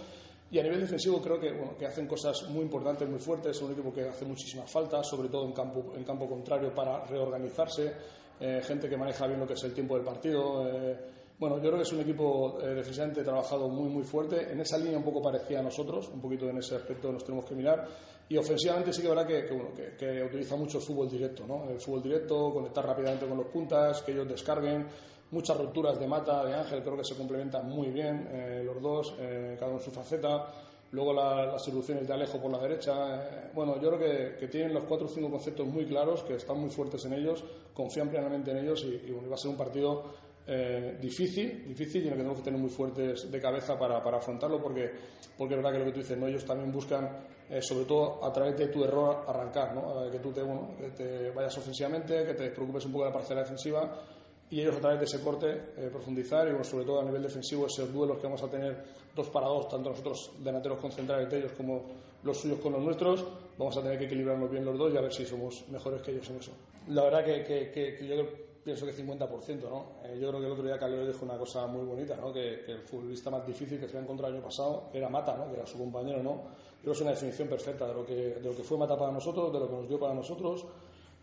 y a nivel defensivo creo que, bueno, que hacen cosas muy importantes, muy fuertes. Es un equipo que hace muchísimas faltas, sobre todo en campo, en campo contrario, para reorganizarse. Eh, gente que maneja bien lo que es el tiempo del partido. Eh, bueno, yo creo que es un equipo eh, trabajado muy, muy fuerte. En esa línea un poco parecía a nosotros, un poquito en ese aspecto nos tenemos que mirar. Y ofensivamente sí que verdad que, que, bueno, que, que utiliza mucho el fútbol directo, ¿no? El fútbol directo, conectar rápidamente con los puntas, que ellos descarguen muchas rupturas de Mata, de Ángel, creo que se complementan muy bien eh, los dos, eh, cada uno en su faceta. Luego la, las soluciones de Alejo por la derecha. Eh, bueno, yo creo que, que, tienen los cuatro o cinco conceptos muy claros, que están muy fuertes en ellos, confían plenamente en ellos y, y va a ser un partido eh, difícil, difícil y en el que tenemos que tener muy fuertes de cabeza para, para afrontarlo porque, porque es verdad que lo que tú dices, ¿no? ellos también buscan, eh, sobre todo a través de tu error, arrancar, ¿no? que tú te, bueno, que te vayas ofensivamente, que te preocupes un poco de la parcela defensiva y ellos a través de ese corte eh, profundizar y bueno, sobre todo a nivel defensivo esos duelos que vamos a tener dos para dos, tanto nosotros delanteros concentrados de ellos como los suyos con los nuestros, vamos a tener que equilibrarnos bien los dos y a ver si somos mejores que ellos en eso. La verdad que, que, que, que yo pienso que 50%, ¿no? Eh, yo creo que el otro día Calero dijo una cosa muy bonita, ¿no? Que, que, el futbolista más difícil que se había encontrado el año pasado era Mata, ¿no? Que era su compañero, ¿no? Creo que es una definición perfecta de lo que, de lo que fue Mata para nosotros, de lo que nos dio para nosotros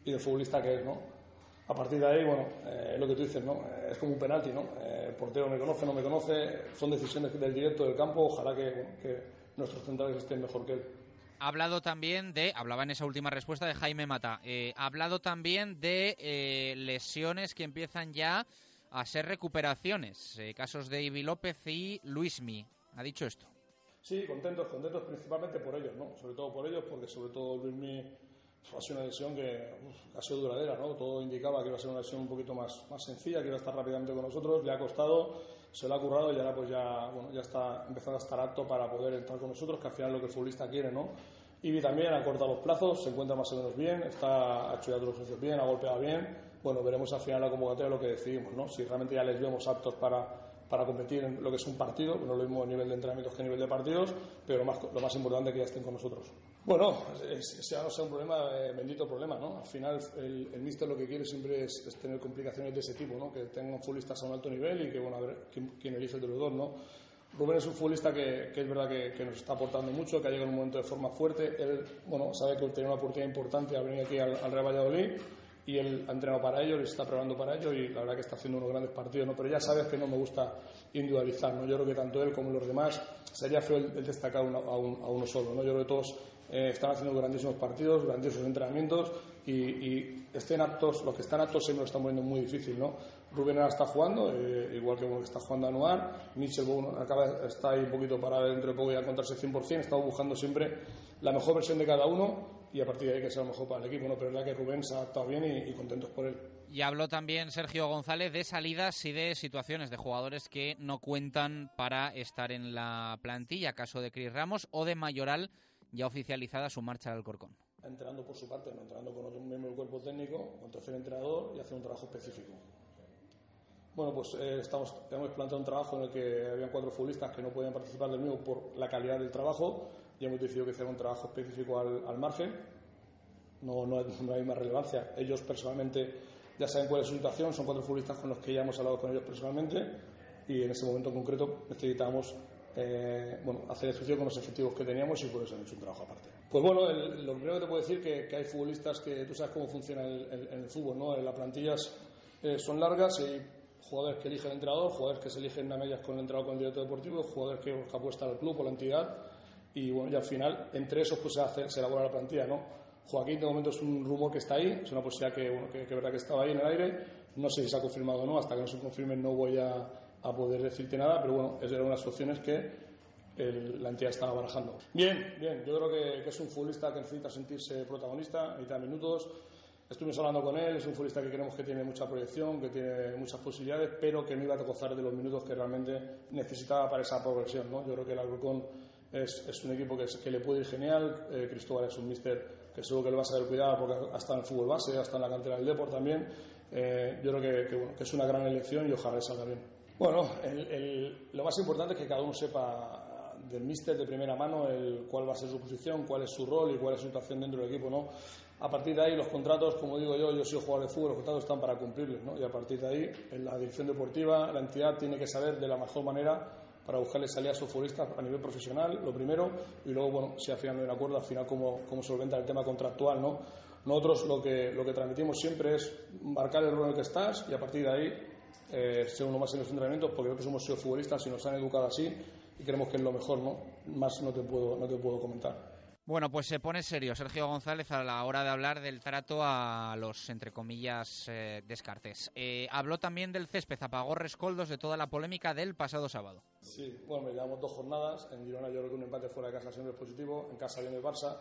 y del futbolista que es, ¿no? a partir de ahí, bueno, eh, lo que tú dices, ¿no? Eh, es como un penalti, ¿no? Eh, el portero me conoce, no me conoce, son decisiones del directo del campo, ojalá que, que nuestros centrales estén mejor que él. Ha hablado también de, hablaba en esa última respuesta de Jaime Mata, eh, ha hablado también de eh, lesiones que empiezan ya a ser recuperaciones, eh, casos de Ibi López y Luismi. Ha dicho esto. Sí, contentos, contentos principalmente por ellos, ¿no? Sobre todo por ellos, porque sobre todo Luismi ha sido una lesión que uf, ha sido duradera, ¿no? Todo indicaba que iba a ser una lesión un poquito más, más sencilla, que iba a estar rápidamente con nosotros, le ha costado, se lo ha currado y ahora pues ya, bueno, ya está empezando a estar apto para poder entrar con nosotros, que al final lo que el futbolista quiere, ¿no? Ibi también ha cortado los plazos, se encuentra más o menos bien, está, ha hecho ya todos los bien, ha golpeado bien. Bueno, veremos al final la convocatoria lo que decidimos, ¿no? Si realmente ya les vemos aptos para, para competir en lo que es un partido, no lo mismo a nivel de entrenamientos que a nivel de partidos, pero lo más, lo más importante es que ya estén con nosotros. Bueno, sea no sea un problema, eh, bendito problema, ¿no? Al final el, el míster lo que quiere siempre es, tener complicaciones de ese tipo, ¿no? Que tengan futbolistas a un alto nivel y que, bueno, a ver quién, quién elige de los dos, ¿no? Rubén es un futbolista que, es verdad que, nos está aportando mucho, que ha llegado en un momento de forma fuerte. Él, bueno, sabe que tiene una oportunidad importante al venir aquí al, al Real Valladolid y él ha entrenado para ello, se está preparando para ello y la verdad que está haciendo unos grandes partidos, ¿no? Pero ya sabes que no me gusta individualizar, ¿no? Yo creo que tanto él como los demás sería feo el, destacar a, a, uno solo, ¿no? Yo creo que todos eh, están haciendo grandísimos partidos, grandísimos entrenamientos y, y, estén aptos, los que están aptos siempre lo están poniendo muy difícil, ¿no? Rubén ahora está jugando, eh, igual que está jugando Anuar, Mitchell bueno, acaba, está ahí un poquito para dentro de poco ya encontrarse 100%, estamos buscando siempre la mejor versión de cada uno y a partir de ahí que sea lo mejor para el equipo, ¿no? pero es verdad que Rubén se ha adaptado bien y, y contentos por él. Y habló también Sergio González de salidas y de situaciones de jugadores que no cuentan para estar en la plantilla, caso de Cris Ramos o de Mayoral, ya oficializada su marcha al Corcón. Entrenando por su parte, no entrenando con otro miembro del cuerpo técnico, con tercer entrenador y hacer un trabajo específico. Bueno, pues eh, estamos, hemos planteado un trabajo en el que habían cuatro futbolistas que no podían participar del mismo por la calidad del trabajo y hemos decidido que hacer un trabajo específico al, al margen. No, no, no, hay más relevancia. Ellos personalmente ya saben cuál es su situación, son cuatro futbolistas con los que ya hemos hablado con ellos personalmente y en ese momento en concreto necesitábamos eh, bueno, hacer ejercicio con los efectivos que teníamos y por eso han hecho un trabajo aparte. Pues bueno, el, lo primero que te puedo decir que, que hay futbolistas que tú sabes cómo funciona el, el, el fútbol, ¿no? Las plantillas eh, son largas y jugadores que elige el entrenador, jugadores que se eligen a medias con el entrenador, con el director deportivo, jugadores que, apuestan al club o la entidad y bueno, y al final entre esos pues se, hace, se elabora la plantilla, ¿no? Joaquín de momento es un rumor que está ahí, es una posibilidad que, bueno, que, que verdad que estaba ahí en el aire, no sé si se ha confirmado o no, hasta que no se confirme no voy a, a poder decirte nada, pero bueno, es de unas opciones que el, la entidad estaba barajando. Bien, bien, yo creo que, que, es un futbolista que necesita sentirse protagonista, necesita minutos. Estuvimos hablando con él, es un futbolista que creemos que tiene mucha proyección, que tiene muchas posibilidades, pero que no iba a gozar de los minutos que realmente necesitaba para esa progresión. ¿no? Yo creo que el Alcorcón es, es, un equipo que, es, que, le puede ir genial. Eh, Cristóbal es un míster que seguro que le va a saber cuidar porque hasta en el fútbol base, hasta en la cantera del Deport también. Eh, yo creo que, que, bueno, que, es una gran elección y ojalá salga bien. Bueno, lo más importante es que cada uno sepa del míster de primera mano el cuál va a ser su posición, cuál es su rol y cuál es su situación dentro del equipo, ¿no? A partir de ahí los contratos, como digo yo, yo soy jugador de fútbol, los contratos están para cumplirlos, ¿no? Y a partir de ahí la dirección deportiva, la entidad tiene que saber de la mejor manera para buscarle salida a sus futbolistas a nivel profesional, lo primero, y luego, bueno, si al final no hay un acuerdo, al final cómo, cómo solventa el tema contractual, ¿no? Nosotros lo que, lo que transmitimos siempre es marcar el rol en el que estás y a partir de ahí eh, ser uno más en los entrenamientos, porque nosotros hemos sido futbolistas y nos han educado así y creemos que es lo mejor, ¿no? Más no te puedo, no te puedo comentar. Bueno, pues se pone serio Sergio González a la hora de hablar del trato a los, entre comillas, eh, descartes. Eh, habló también del césped, apagó rescoldos de toda la polémica del pasado sábado. Sí, bueno, llevamos dos jornadas. En Girona yo creo que un empate fuera de casa siempre es positivo. En casa viene el Barça.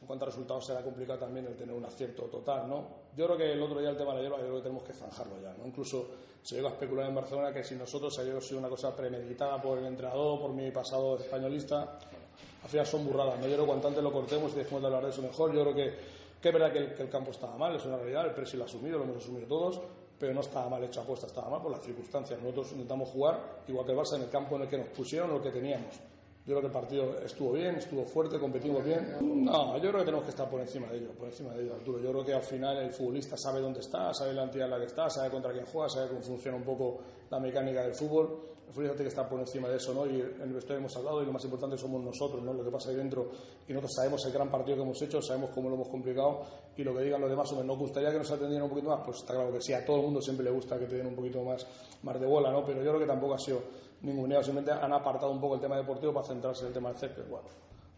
En cuanto a resultados será complicado también el tener un acierto total, ¿no? Yo creo que el otro día el tema de la hierba yo creo que tenemos que zanjarlo ya, ¿no? Incluso se llegó a especular en Barcelona que si nosotros ha sido una cosa premeditada por el entrenador, por mi pasado españolista, al final son burradas. ¿no? Yo creo que cuanto antes lo cortemos y dejemos de hablar de eso mejor. Yo creo que, que es verdad que el, que el, campo estaba mal, es una realidad, el Presi lo ha asumido, lo hemos asumido todos, pero no estaba mal hecha apuesta, estaba mal por las circunstancias. Nosotros intentamos jugar igual que el Barça en el campo en el que nos pusieron, lo que teníamos. Yo creo que el partido estuvo bien, estuvo fuerte, competimos bien. No, yo creo que tenemos que estar por encima de ello, por encima de ello, Arturo. Yo creo que al final el futbolista sabe dónde está, sabe la entidad en la que está, sabe contra quién juega, sabe cómo funciona un poco la mecánica del fútbol. Futbolista tiene que estar por encima de eso, ¿no? Y en el vestuario hemos hablado y lo más importante somos nosotros, ¿no? Lo que pasa ahí dentro. Y nosotros sabemos el gran partido que hemos hecho, sabemos cómo lo hemos complicado y lo que digan los demás, hombre, ¿nos gustaría que nos atendieran un poquito más? Pues está claro que sí, a todo el mundo siempre le gusta que te den un poquito más, más de bola, ¿no? Pero yo creo que tampoco ha sido ninguneo, simplemente han apartado un poco el tema deportivo para centrarse en el tema del césped. Bueno,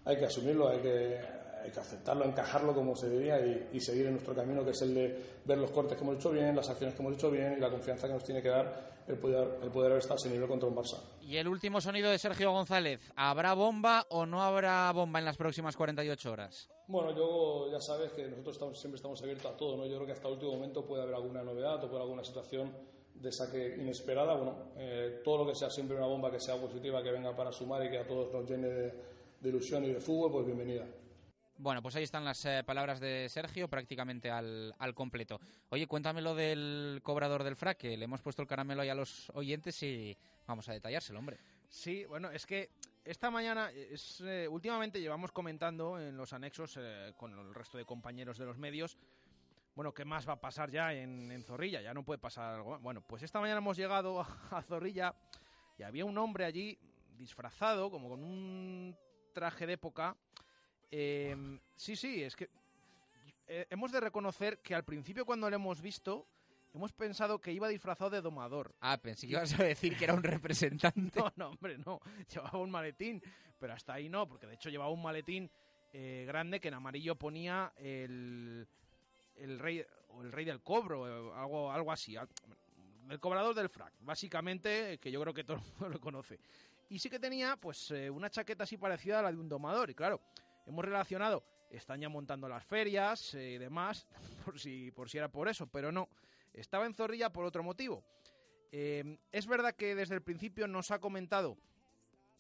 hay que asumirlo, hay que, hay que aceptarlo, encajarlo como se debía y, y, seguir en nuestro camino, que es el de ver los cortes que hemos hecho bien, las acciones que hemos hecho bien y la confianza que nos tiene que dar el poder, el poder haber estado ese nivel contra un Barça. Y el último sonido de Sergio González, ¿habrá bomba o no habrá bomba en las próximas 48 horas? Bueno, yo ya sabes que nosotros estamos, siempre estamos abiertos a todo, ¿no? Yo creo que hasta el último momento puede haber alguna novedad o puede haber alguna situación de saque inesperada. Bueno, eh, todo lo que sea siempre una bomba que sea positiva, que venga para sumar y que a todos nos llene de, de ilusión y de fútbol, pues bienvenida. Bueno, pues ahí están las eh, palabras de Sergio prácticamente al, al, completo. Oye, cuéntame lo del cobrador del frac, que le hemos puesto el caramelo ahí a los oyentes y vamos a detallárselo, hombre. Sí, bueno, es que esta mañana, es, eh, últimamente llevamos comentando en los anexos eh, con el resto de compañeros de los medios, bueno, ¿qué más va a pasar ya en, en, Zorrilla? Ya no puede pasar algo. Bueno, pues esta mañana hemos llegado a Zorrilla y había un hombre allí disfrazado, como con un traje de época. Eh, sí, sí, es que eh, hemos de reconocer que al principio cuando lo hemos visto hemos pensado que iba disfrazado de domador. Ah, pensé que ibas a decir que era un representante. (laughs) no, no, hombre, no. Llevaba un maletín, pero hasta ahí no, porque de hecho llevaba un maletín eh, grande que en amarillo ponía el, el rey o el rey del cobro, eh, algo, algo así. El cobrador del frac, básicamente, que yo creo que todo el mundo lo conoce. Y sí que tenía, pues, eh, una chaqueta así parecida a la de un domador. Y claro, hemos relacionado, están ya montando las ferias y eh, demás, (laughs) por si, por si era por eso, pero no. Estaba en Zorrilla por otro motivo. Eh, es verdad que desde el principio nos ha comentado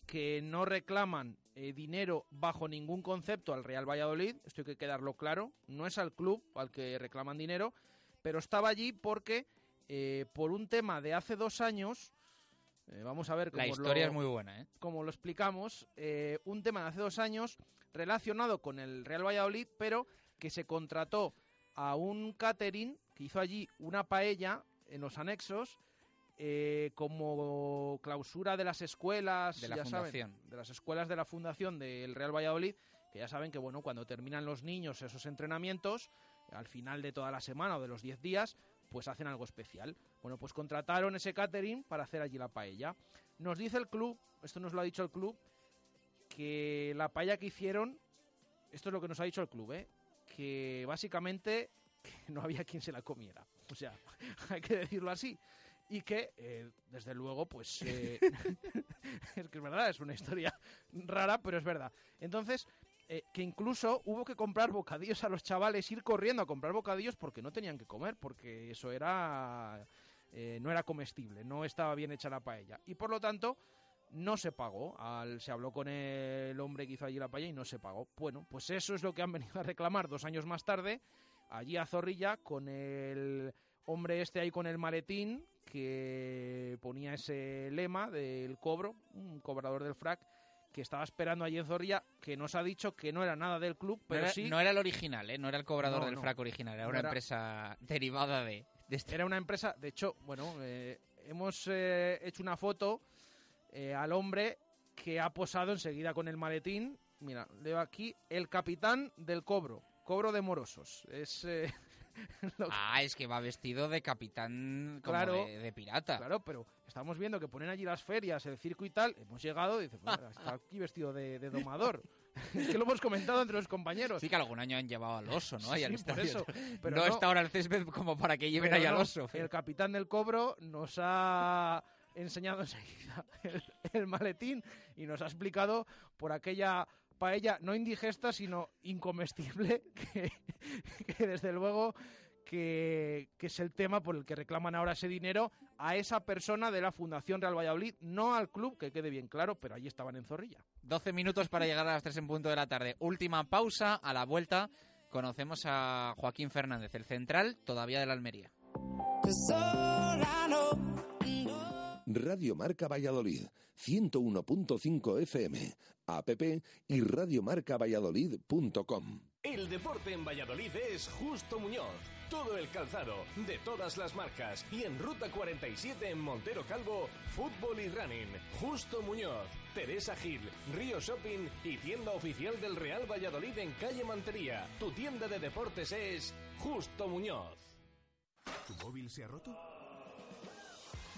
que no reclaman eh, dinero bajo ningún concepto al Real Valladolid, esto hay que quedarlo claro, no es al club al que reclaman dinero, pero estaba allí porque eh, por un tema de hace dos años, eh, vamos a ver cómo La historia lo, es muy buena, ¿eh? Como lo explicamos, eh, un tema de hace dos años relacionado con el Real Valladolid, pero que se contrató a un catering que hizo allí una paella en los anexos eh, como clausura de las escuelas de la ya fundación. Saben, de las escuelas de la fundación del Real Valladolid, que ya saben que bueno, cuando terminan los niños esos entrenamientos, al final de toda la semana o de los 10 días, pues hacen algo especial. Bueno, pues contrataron ese catering para hacer allí la paella. Nos dice el club, esto nos lo ha dicho el club, que la paella que hicieron, esto es lo que nos ha dicho el club, ¿eh? que básicamente (laughs) no había quien se la comiera. O sea, (laughs) hay que decirlo así. Y que, eh, desde luego, pues... Eh, (laughs) es que es verdad, es una historia rara, pero es verdad. Entonces, eh, que incluso hubo que comprar bocadillos a los chavales, ir corriendo a comprar bocadillos porque no tenían que comer, porque eso era... Eh, no era comestible, no estaba bien hecha la paella. Y por lo tanto, no se pagó. Al, se habló con el hombre que hizo allí la paella y no se pagó. Bueno, pues eso es lo que han (laughs) venido a reclamar dos años más tarde, allí a Zorrilla, con el hombre este ahí con el maletín que ponía ese lema del cobro, un cobrador del frac, que estaba esperando allí en Zorrilla, que nos ha dicho que no era nada del club, pero no era, sí... No era el original, ¿eh? no era el cobrador No, del no. frac original, era una era- empresa derivada de, de este. Era una empresa, de hecho, bueno, eh, hemos eh, hecho una foto eh, al hombre que ha posado enseguida con el maletín. Mira, leo aquí el capitán del cobro, cobro de morosos. Es eh, (laughs) lo Ah, es que va vestido de capitán como Claro. de, de pirata. Claro, pero estamos viendo que ponen allí las ferias, el circo y tal. Hemos llegado y dice, pues, está (laughs) aquí vestido de, de domador. (laughs) es que lo hemos comentado entre los compañeros. Sí que algún año han llevado al oso, ¿no? Ahí al Sí, por eso, pero no, no. está ahora el césped como para que lleven ahí al no, oso. El capitán del cobro nos ha enseñado enseguida el, el maletín y nos ha explicado por aquella paella no indigesta, sino incomestible, (laughs) que, que desde luego que, que es el tema por el que reclaman ahora ese dinero a esa persona de la Fundación Real Valladolid, no al club, que quede bien claro, pero allí estaban en Zorrilla. 12 minutos para llegar a las 3 en punto de la tarde. Última pausa. A la vuelta conocemos a Joaquín Fernández, el central todavía de la Almería. Radio Marca Valladolid, 101.5 FM, app y radiomarcavalladolid.com. El deporte en Valladolid es Justo Muñoz. Todo el calzado, de todas las marcas. Y en Ruta 47 en Montero Calvo, fútbol y running. Justo Muñoz, Teresa Gil, Río Shopping y tienda oficial del Real Valladolid en calle Mantería. Tu tienda de deportes es Justo Muñoz. ¿Tu móvil se ha roto?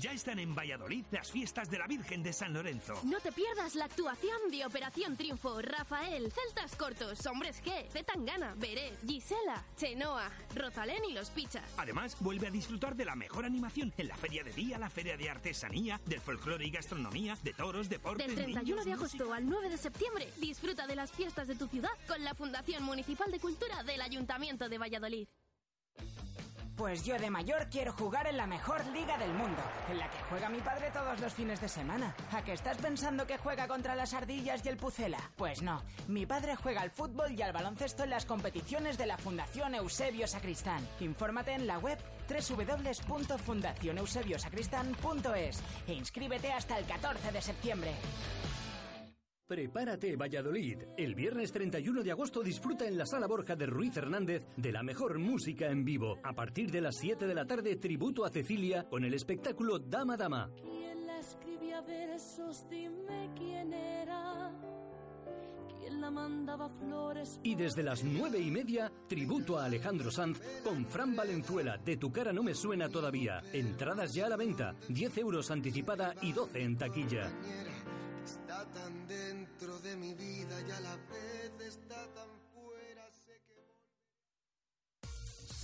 Ya están en Valladolid las fiestas de la Virgen de San Lorenzo. No te pierdas la actuación de Operación Triunfo, Rafael, Celtas Cortos, Hombres G, Zetangana, Beret, Gisela, Chenoa, Rosalén y Los Pichas. Además, vuelve a disfrutar de la mejor animación en la Feria de Día, la Feria de Artesanía, del folclore y gastronomía, de toros, deportes, Del 31 niños, de agosto al 9 de septiembre, disfruta de las fiestas de tu ciudad con la Fundación Municipal de Cultura del Ayuntamiento de Valladolid. Pues yo de mayor quiero jugar en la mejor liga del mundo, en la que juega mi padre todos los fines de semana. ¿A qué estás pensando que juega contra las ardillas y el pucela? Pues no, mi padre juega al fútbol y al baloncesto en las competiciones de la Fundación Eusebio Sacristán. Infórmate en la web www.fundacioneusebiosacristán.es e inscríbete hasta el 14 de septiembre. Prepárate Valladolid. El viernes 31 de agosto disfruta en la Sala Borja de Ruiz Hernández de la mejor música en vivo. A partir de las 7 de la tarde, tributo a Cecilia con el espectáculo Dama Dama. ¿Quién la escribía versos? Dime quién era. ¿Quién la mandaba flores? Y desde las 9 y media, tributo a Alejandro Sanz con Fran Valenzuela. De tu cara no me suena todavía. Entradas ya a la venta. 10 euros anticipada y 12 en taquilla.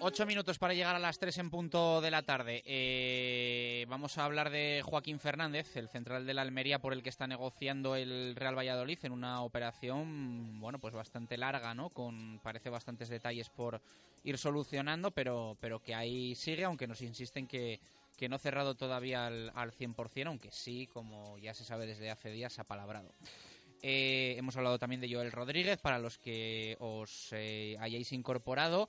Ocho minutos para llegar a las tres en punto de la tarde. Eh, vamos a hablar de Joaquín Fernández, el central de la Almería, por el que está negociando el Real Valladolid en una operación, bueno, pues bastante larga, ¿no? Con parece bastantes detalles por ir solucionando, pero, pero que ahí sigue, aunque nos insisten que, que no cerrado todavía al, al 100%, aunque sí, como ya se sabe desde hace días, ha palabrado. Eh, hemos hablado también de Joel Rodríguez, para los que os eh, hayáis incorporado.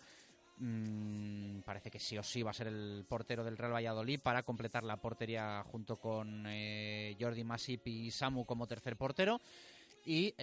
Mm, parece que sí o sí va a ser el portero del Real Valladolid para completar la portería junto con eh, Jordi Masip y Samu como tercer portero. Y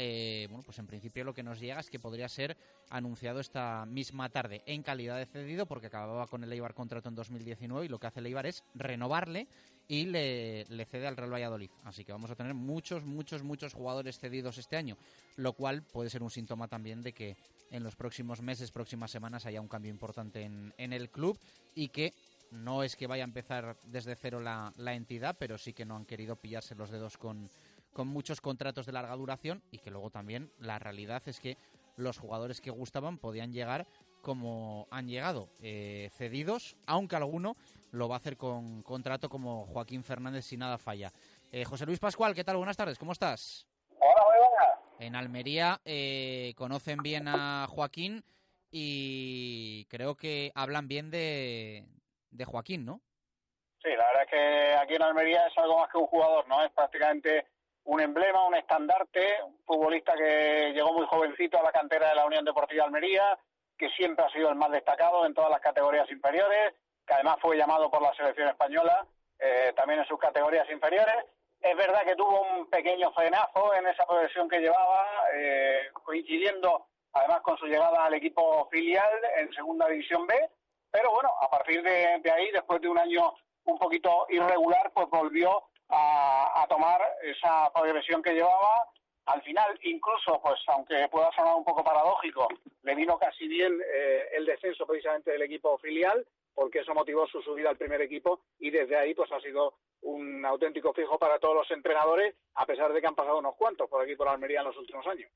bueno, pues en principio lo que nos llega es que podría ser anunciado esta misma tarde en calidad de cedido, porque acababa con el Eibar contrato en 2019 y lo que hace el Eibar es renovarle y le, cede al Real Valladolid. Así que vamos a tener muchos, muchos, muchos jugadores cedidos este año, lo cual puede ser un síntoma también de que en los próximos meses, próximas semanas haya un cambio importante en, en el club y que no es que vaya a empezar desde cero la, la entidad, pero sí que no han querido pillarse los dedos con, con muchos contratos de larga duración y que luego también la realidad es que los jugadores que gustaban podían llegar como han llegado, eh, cedidos, aunque alguno lo va a hacer con contrato como Joaquín Fernández si nada falla. Eh, José Luis Pascual, ¿qué tal? Buenas tardes, ¿cómo estás? Hola, muy buenas. En Almería eh, conocen bien a Joaquín y creo que hablan bien de, de Joaquín, ¿no? Sí, la verdad es que aquí en Almería es algo más que un jugador, ¿no? Es prácticamente un emblema, un estandarte, un futbolista que llegó muy jovencito a la cantera de la Unión Deportiva Almería, que siempre ha sido el más destacado en todas las categorías inferiores, que además fue llamado por la selección española eh, también en sus categorías inferiores. Es verdad que tuvo un pequeño frenazo en esa progresión que llevaba, eh, coincidiendo además con su llegada al equipo filial en Segunda División B, pero bueno, a partir de, de ahí, después de un año un poquito irregular, pues volvió a, a tomar esa progresión que llevaba. Al final, incluso, pues aunque pueda sonar un poco paradójico, le vino casi bien eh, el descenso precisamente del equipo filial, porque eso motivó su subida al primer equipo y desde ahí pues ha sido un auténtico fijo para todos los entrenadores, a pesar de que han pasado unos cuantos por aquí por Almería en los últimos años.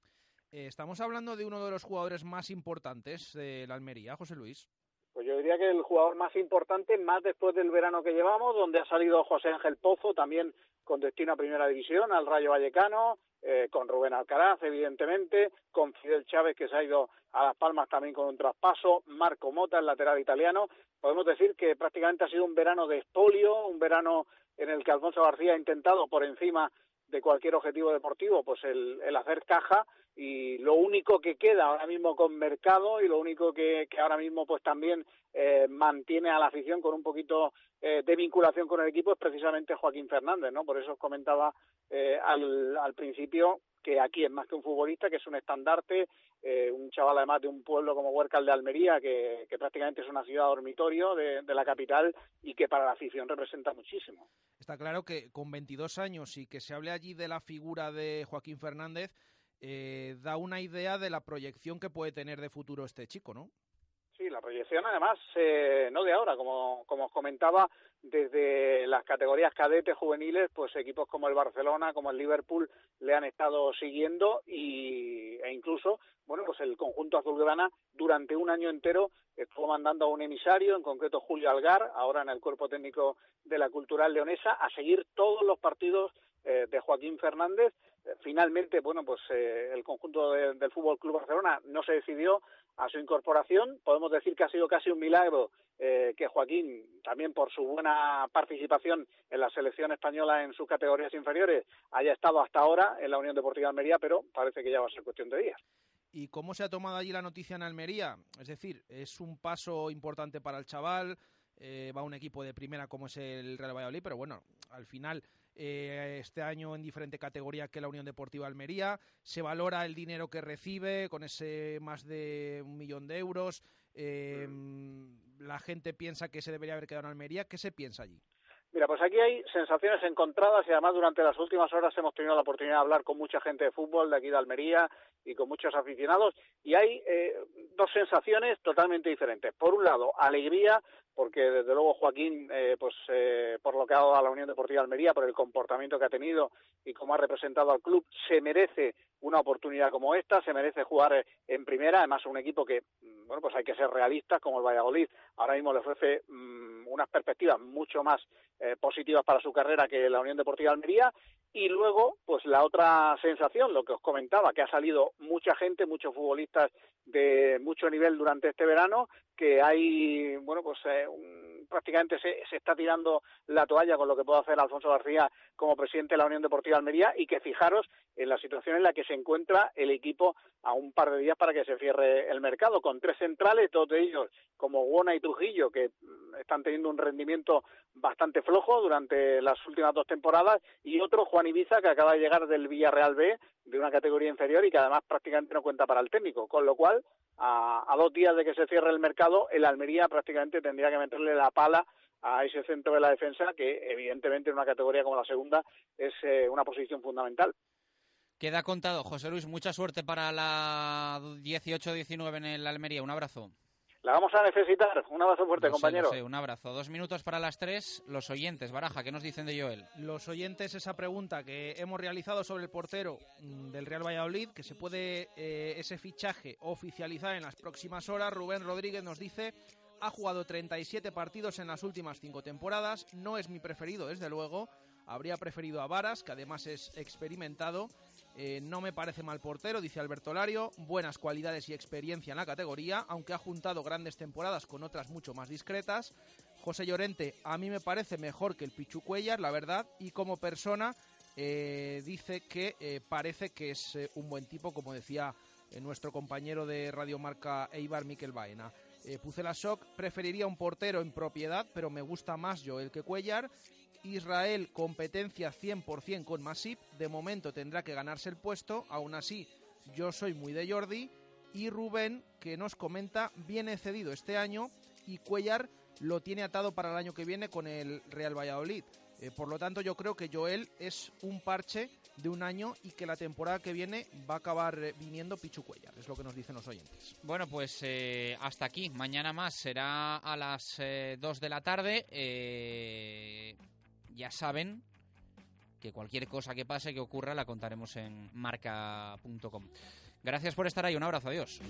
Eh, estamos hablando de uno de los jugadores más importantes de la Almería, José Luis. Pues yo diría que el jugador más importante, más después del verano que llevamos, donde ha salido José Ángel Pozo, también con destino a Primera División, al Rayo Vallecano, eh, con Rubén Alcaraz, evidentemente, con Fidel Chávez, que se ha ido a Las Palmas también con un traspaso, Marco Mota, el lateral italiano. Podemos decir que prácticamente ha sido un verano de espolio, un verano en el que Alfonso García ha intentado por encima de cualquier objetivo deportivo, pues el, el hacer caja y lo único que queda ahora mismo con mercado y lo único que, ahora mismo pues también eh, mantiene a la afición con un poquito eh, de vinculación con el equipo es precisamente Joaquín Fernández, ¿no? Por eso os comentaba eh, al, al principio que aquí es más que un futbolista, que es un estandarte, eh, un chaval además de un pueblo como Huércal de Almería, que, prácticamente es una ciudad dormitorio de, de, la capital y que para la afición representa muchísimo. Está claro que con 22 años y que se hable allí de la figura de Joaquín Fernández, eh, da una idea de la proyección que puede tener de futuro este chico, ¿no? La proyección además, eh, no de ahora, como, como os comentaba, desde las categorías cadetes juveniles, pues equipos como el Barcelona, como el Liverpool le han estado siguiendo y, e incluso, bueno, pues el conjunto azulgrana durante un año entero estuvo mandando a un emisario, en concreto Julio Algar, ahora en el cuerpo técnico de la Cultural Leonesa, a seguir todos los partidos eh, de Joaquín Fernández. Eh, finalmente, bueno, pues eh, el conjunto de, del Fútbol Club Barcelona no se decidió a su incorporación. Podemos decir que ha sido casi un milagro eh, que Joaquín, también por su buena participación en la selección española en sus categorías inferiores, haya estado hasta ahora en la Unión Deportiva Almería, pero parece que ya va a ser cuestión de días. ¿Y cómo se ha tomado allí la noticia en Almería? Es decir, es un paso importante para el chaval, eh, va un equipo de primera como es el Real Valladolid, pero bueno, al final eh, este año en diferente categoría que la Unión Deportiva Almería. Se valora el dinero que recibe con ese más de un millón de euros. Eh, la gente piensa que se debería haber quedado en Almería. ¿Qué se piensa allí? Mira, pues aquí hay sensaciones encontradas y además durante las últimas horas hemos tenido la oportunidad de hablar con mucha gente de fútbol de aquí de Almería y con muchos aficionados y hay eh, dos sensaciones totalmente diferentes. Por un lado, alegría porque desde luego Joaquín, eh, pues eh, por lo que ha dado a la Unión Deportiva de Almería, por el comportamiento que ha tenido y cómo ha representado al club, se merece una oportunidad como esta, se merece jugar en primera, además un equipo que, bueno, pues hay que ser realistas, como el Valladolid, ahora mismo le ofrece mmm, unas perspectivas mucho más eh, positivas para su carrera que la Unión Deportiva de Almería, y luego, pues la otra sensación, lo que os comentaba, que ha salido mucha gente, muchos futbolistas de mucho nivel durante este verano, que hay, bueno, pues eh, un, prácticamente se, se, está tirando la toalla con lo que puede hacer Alfonso García como presidente de la Unión Deportiva Almería y que fijaros en la situación en la que se encuentra el equipo a un par de días para que se cierre el mercado, con tres centrales, todos ellos como Guona y Trujillo, que están teniendo un rendimiento bastante flojo durante las últimas dos temporadas, y otro, Juan Ibiza, que acaba de llegar del Villarreal B, de una categoría inferior y que además prácticamente no cuenta para el técnico, con lo cual, a, a dos días de que se cierre el mercado, el Almería prácticamente tendría que meterle la pala a ese centro de la defensa que evidentemente en una categoría como la segunda es eh, una posición fundamental. Queda contado, José Luis, mucha suerte para la 18-19 en el Almería. Un abrazo. La vamos a necesitar. Un abrazo fuerte, no compañero. Sé, no sé. Un abrazo. Dos minutos para las tres. Los oyentes, Baraja, ¿qué nos dicen de Joel? Los oyentes, esa pregunta que hemos realizado sobre el portero del Real Valladolid, que se puede eh, ese fichaje oficializar en las próximas horas. Rubén Rodríguez nos dice ha jugado 37 partidos en las últimas cinco temporadas. No es mi preferido, desde luego. Habría preferido a Varas, que además es experimentado. Eh, no me parece mal portero, dice Alberto Lario. Buenas cualidades y experiencia en la categoría, aunque ha juntado grandes temporadas con otras mucho más discretas. José Llorente, a mí me parece mejor que el Pichu Cuellar, la verdad, y como persona eh, dice que eh, parece que es un buen tipo, como decía nuestro compañero de Radio Marca Eibar, Miquel Baena. Eh, Pucela Shock preferiría un portero en propiedad, pero me gusta más Joel que Cuellar. Israel, competencia 100% con Masip. De momento tendrá que ganarse el puesto. Aún así, yo soy muy de Jordi. Y Rubén, que nos comenta, viene cedido este año y Cuellar lo tiene atado para el año que viene con el Real Valladolid. Eh, por lo tanto, yo creo que Joel es un parche de un año y que la temporada que viene va a acabar eh, viniendo Pichu Cuellar, es lo que nos dicen los oyentes. Bueno, pues eh, hasta aquí. Mañana más será a las eh, 2 de la tarde. Ya saben que cualquier cosa que pase, que ocurra, la contaremos en marca.com. Gracias por estar ahí. Un abrazo. Adiós.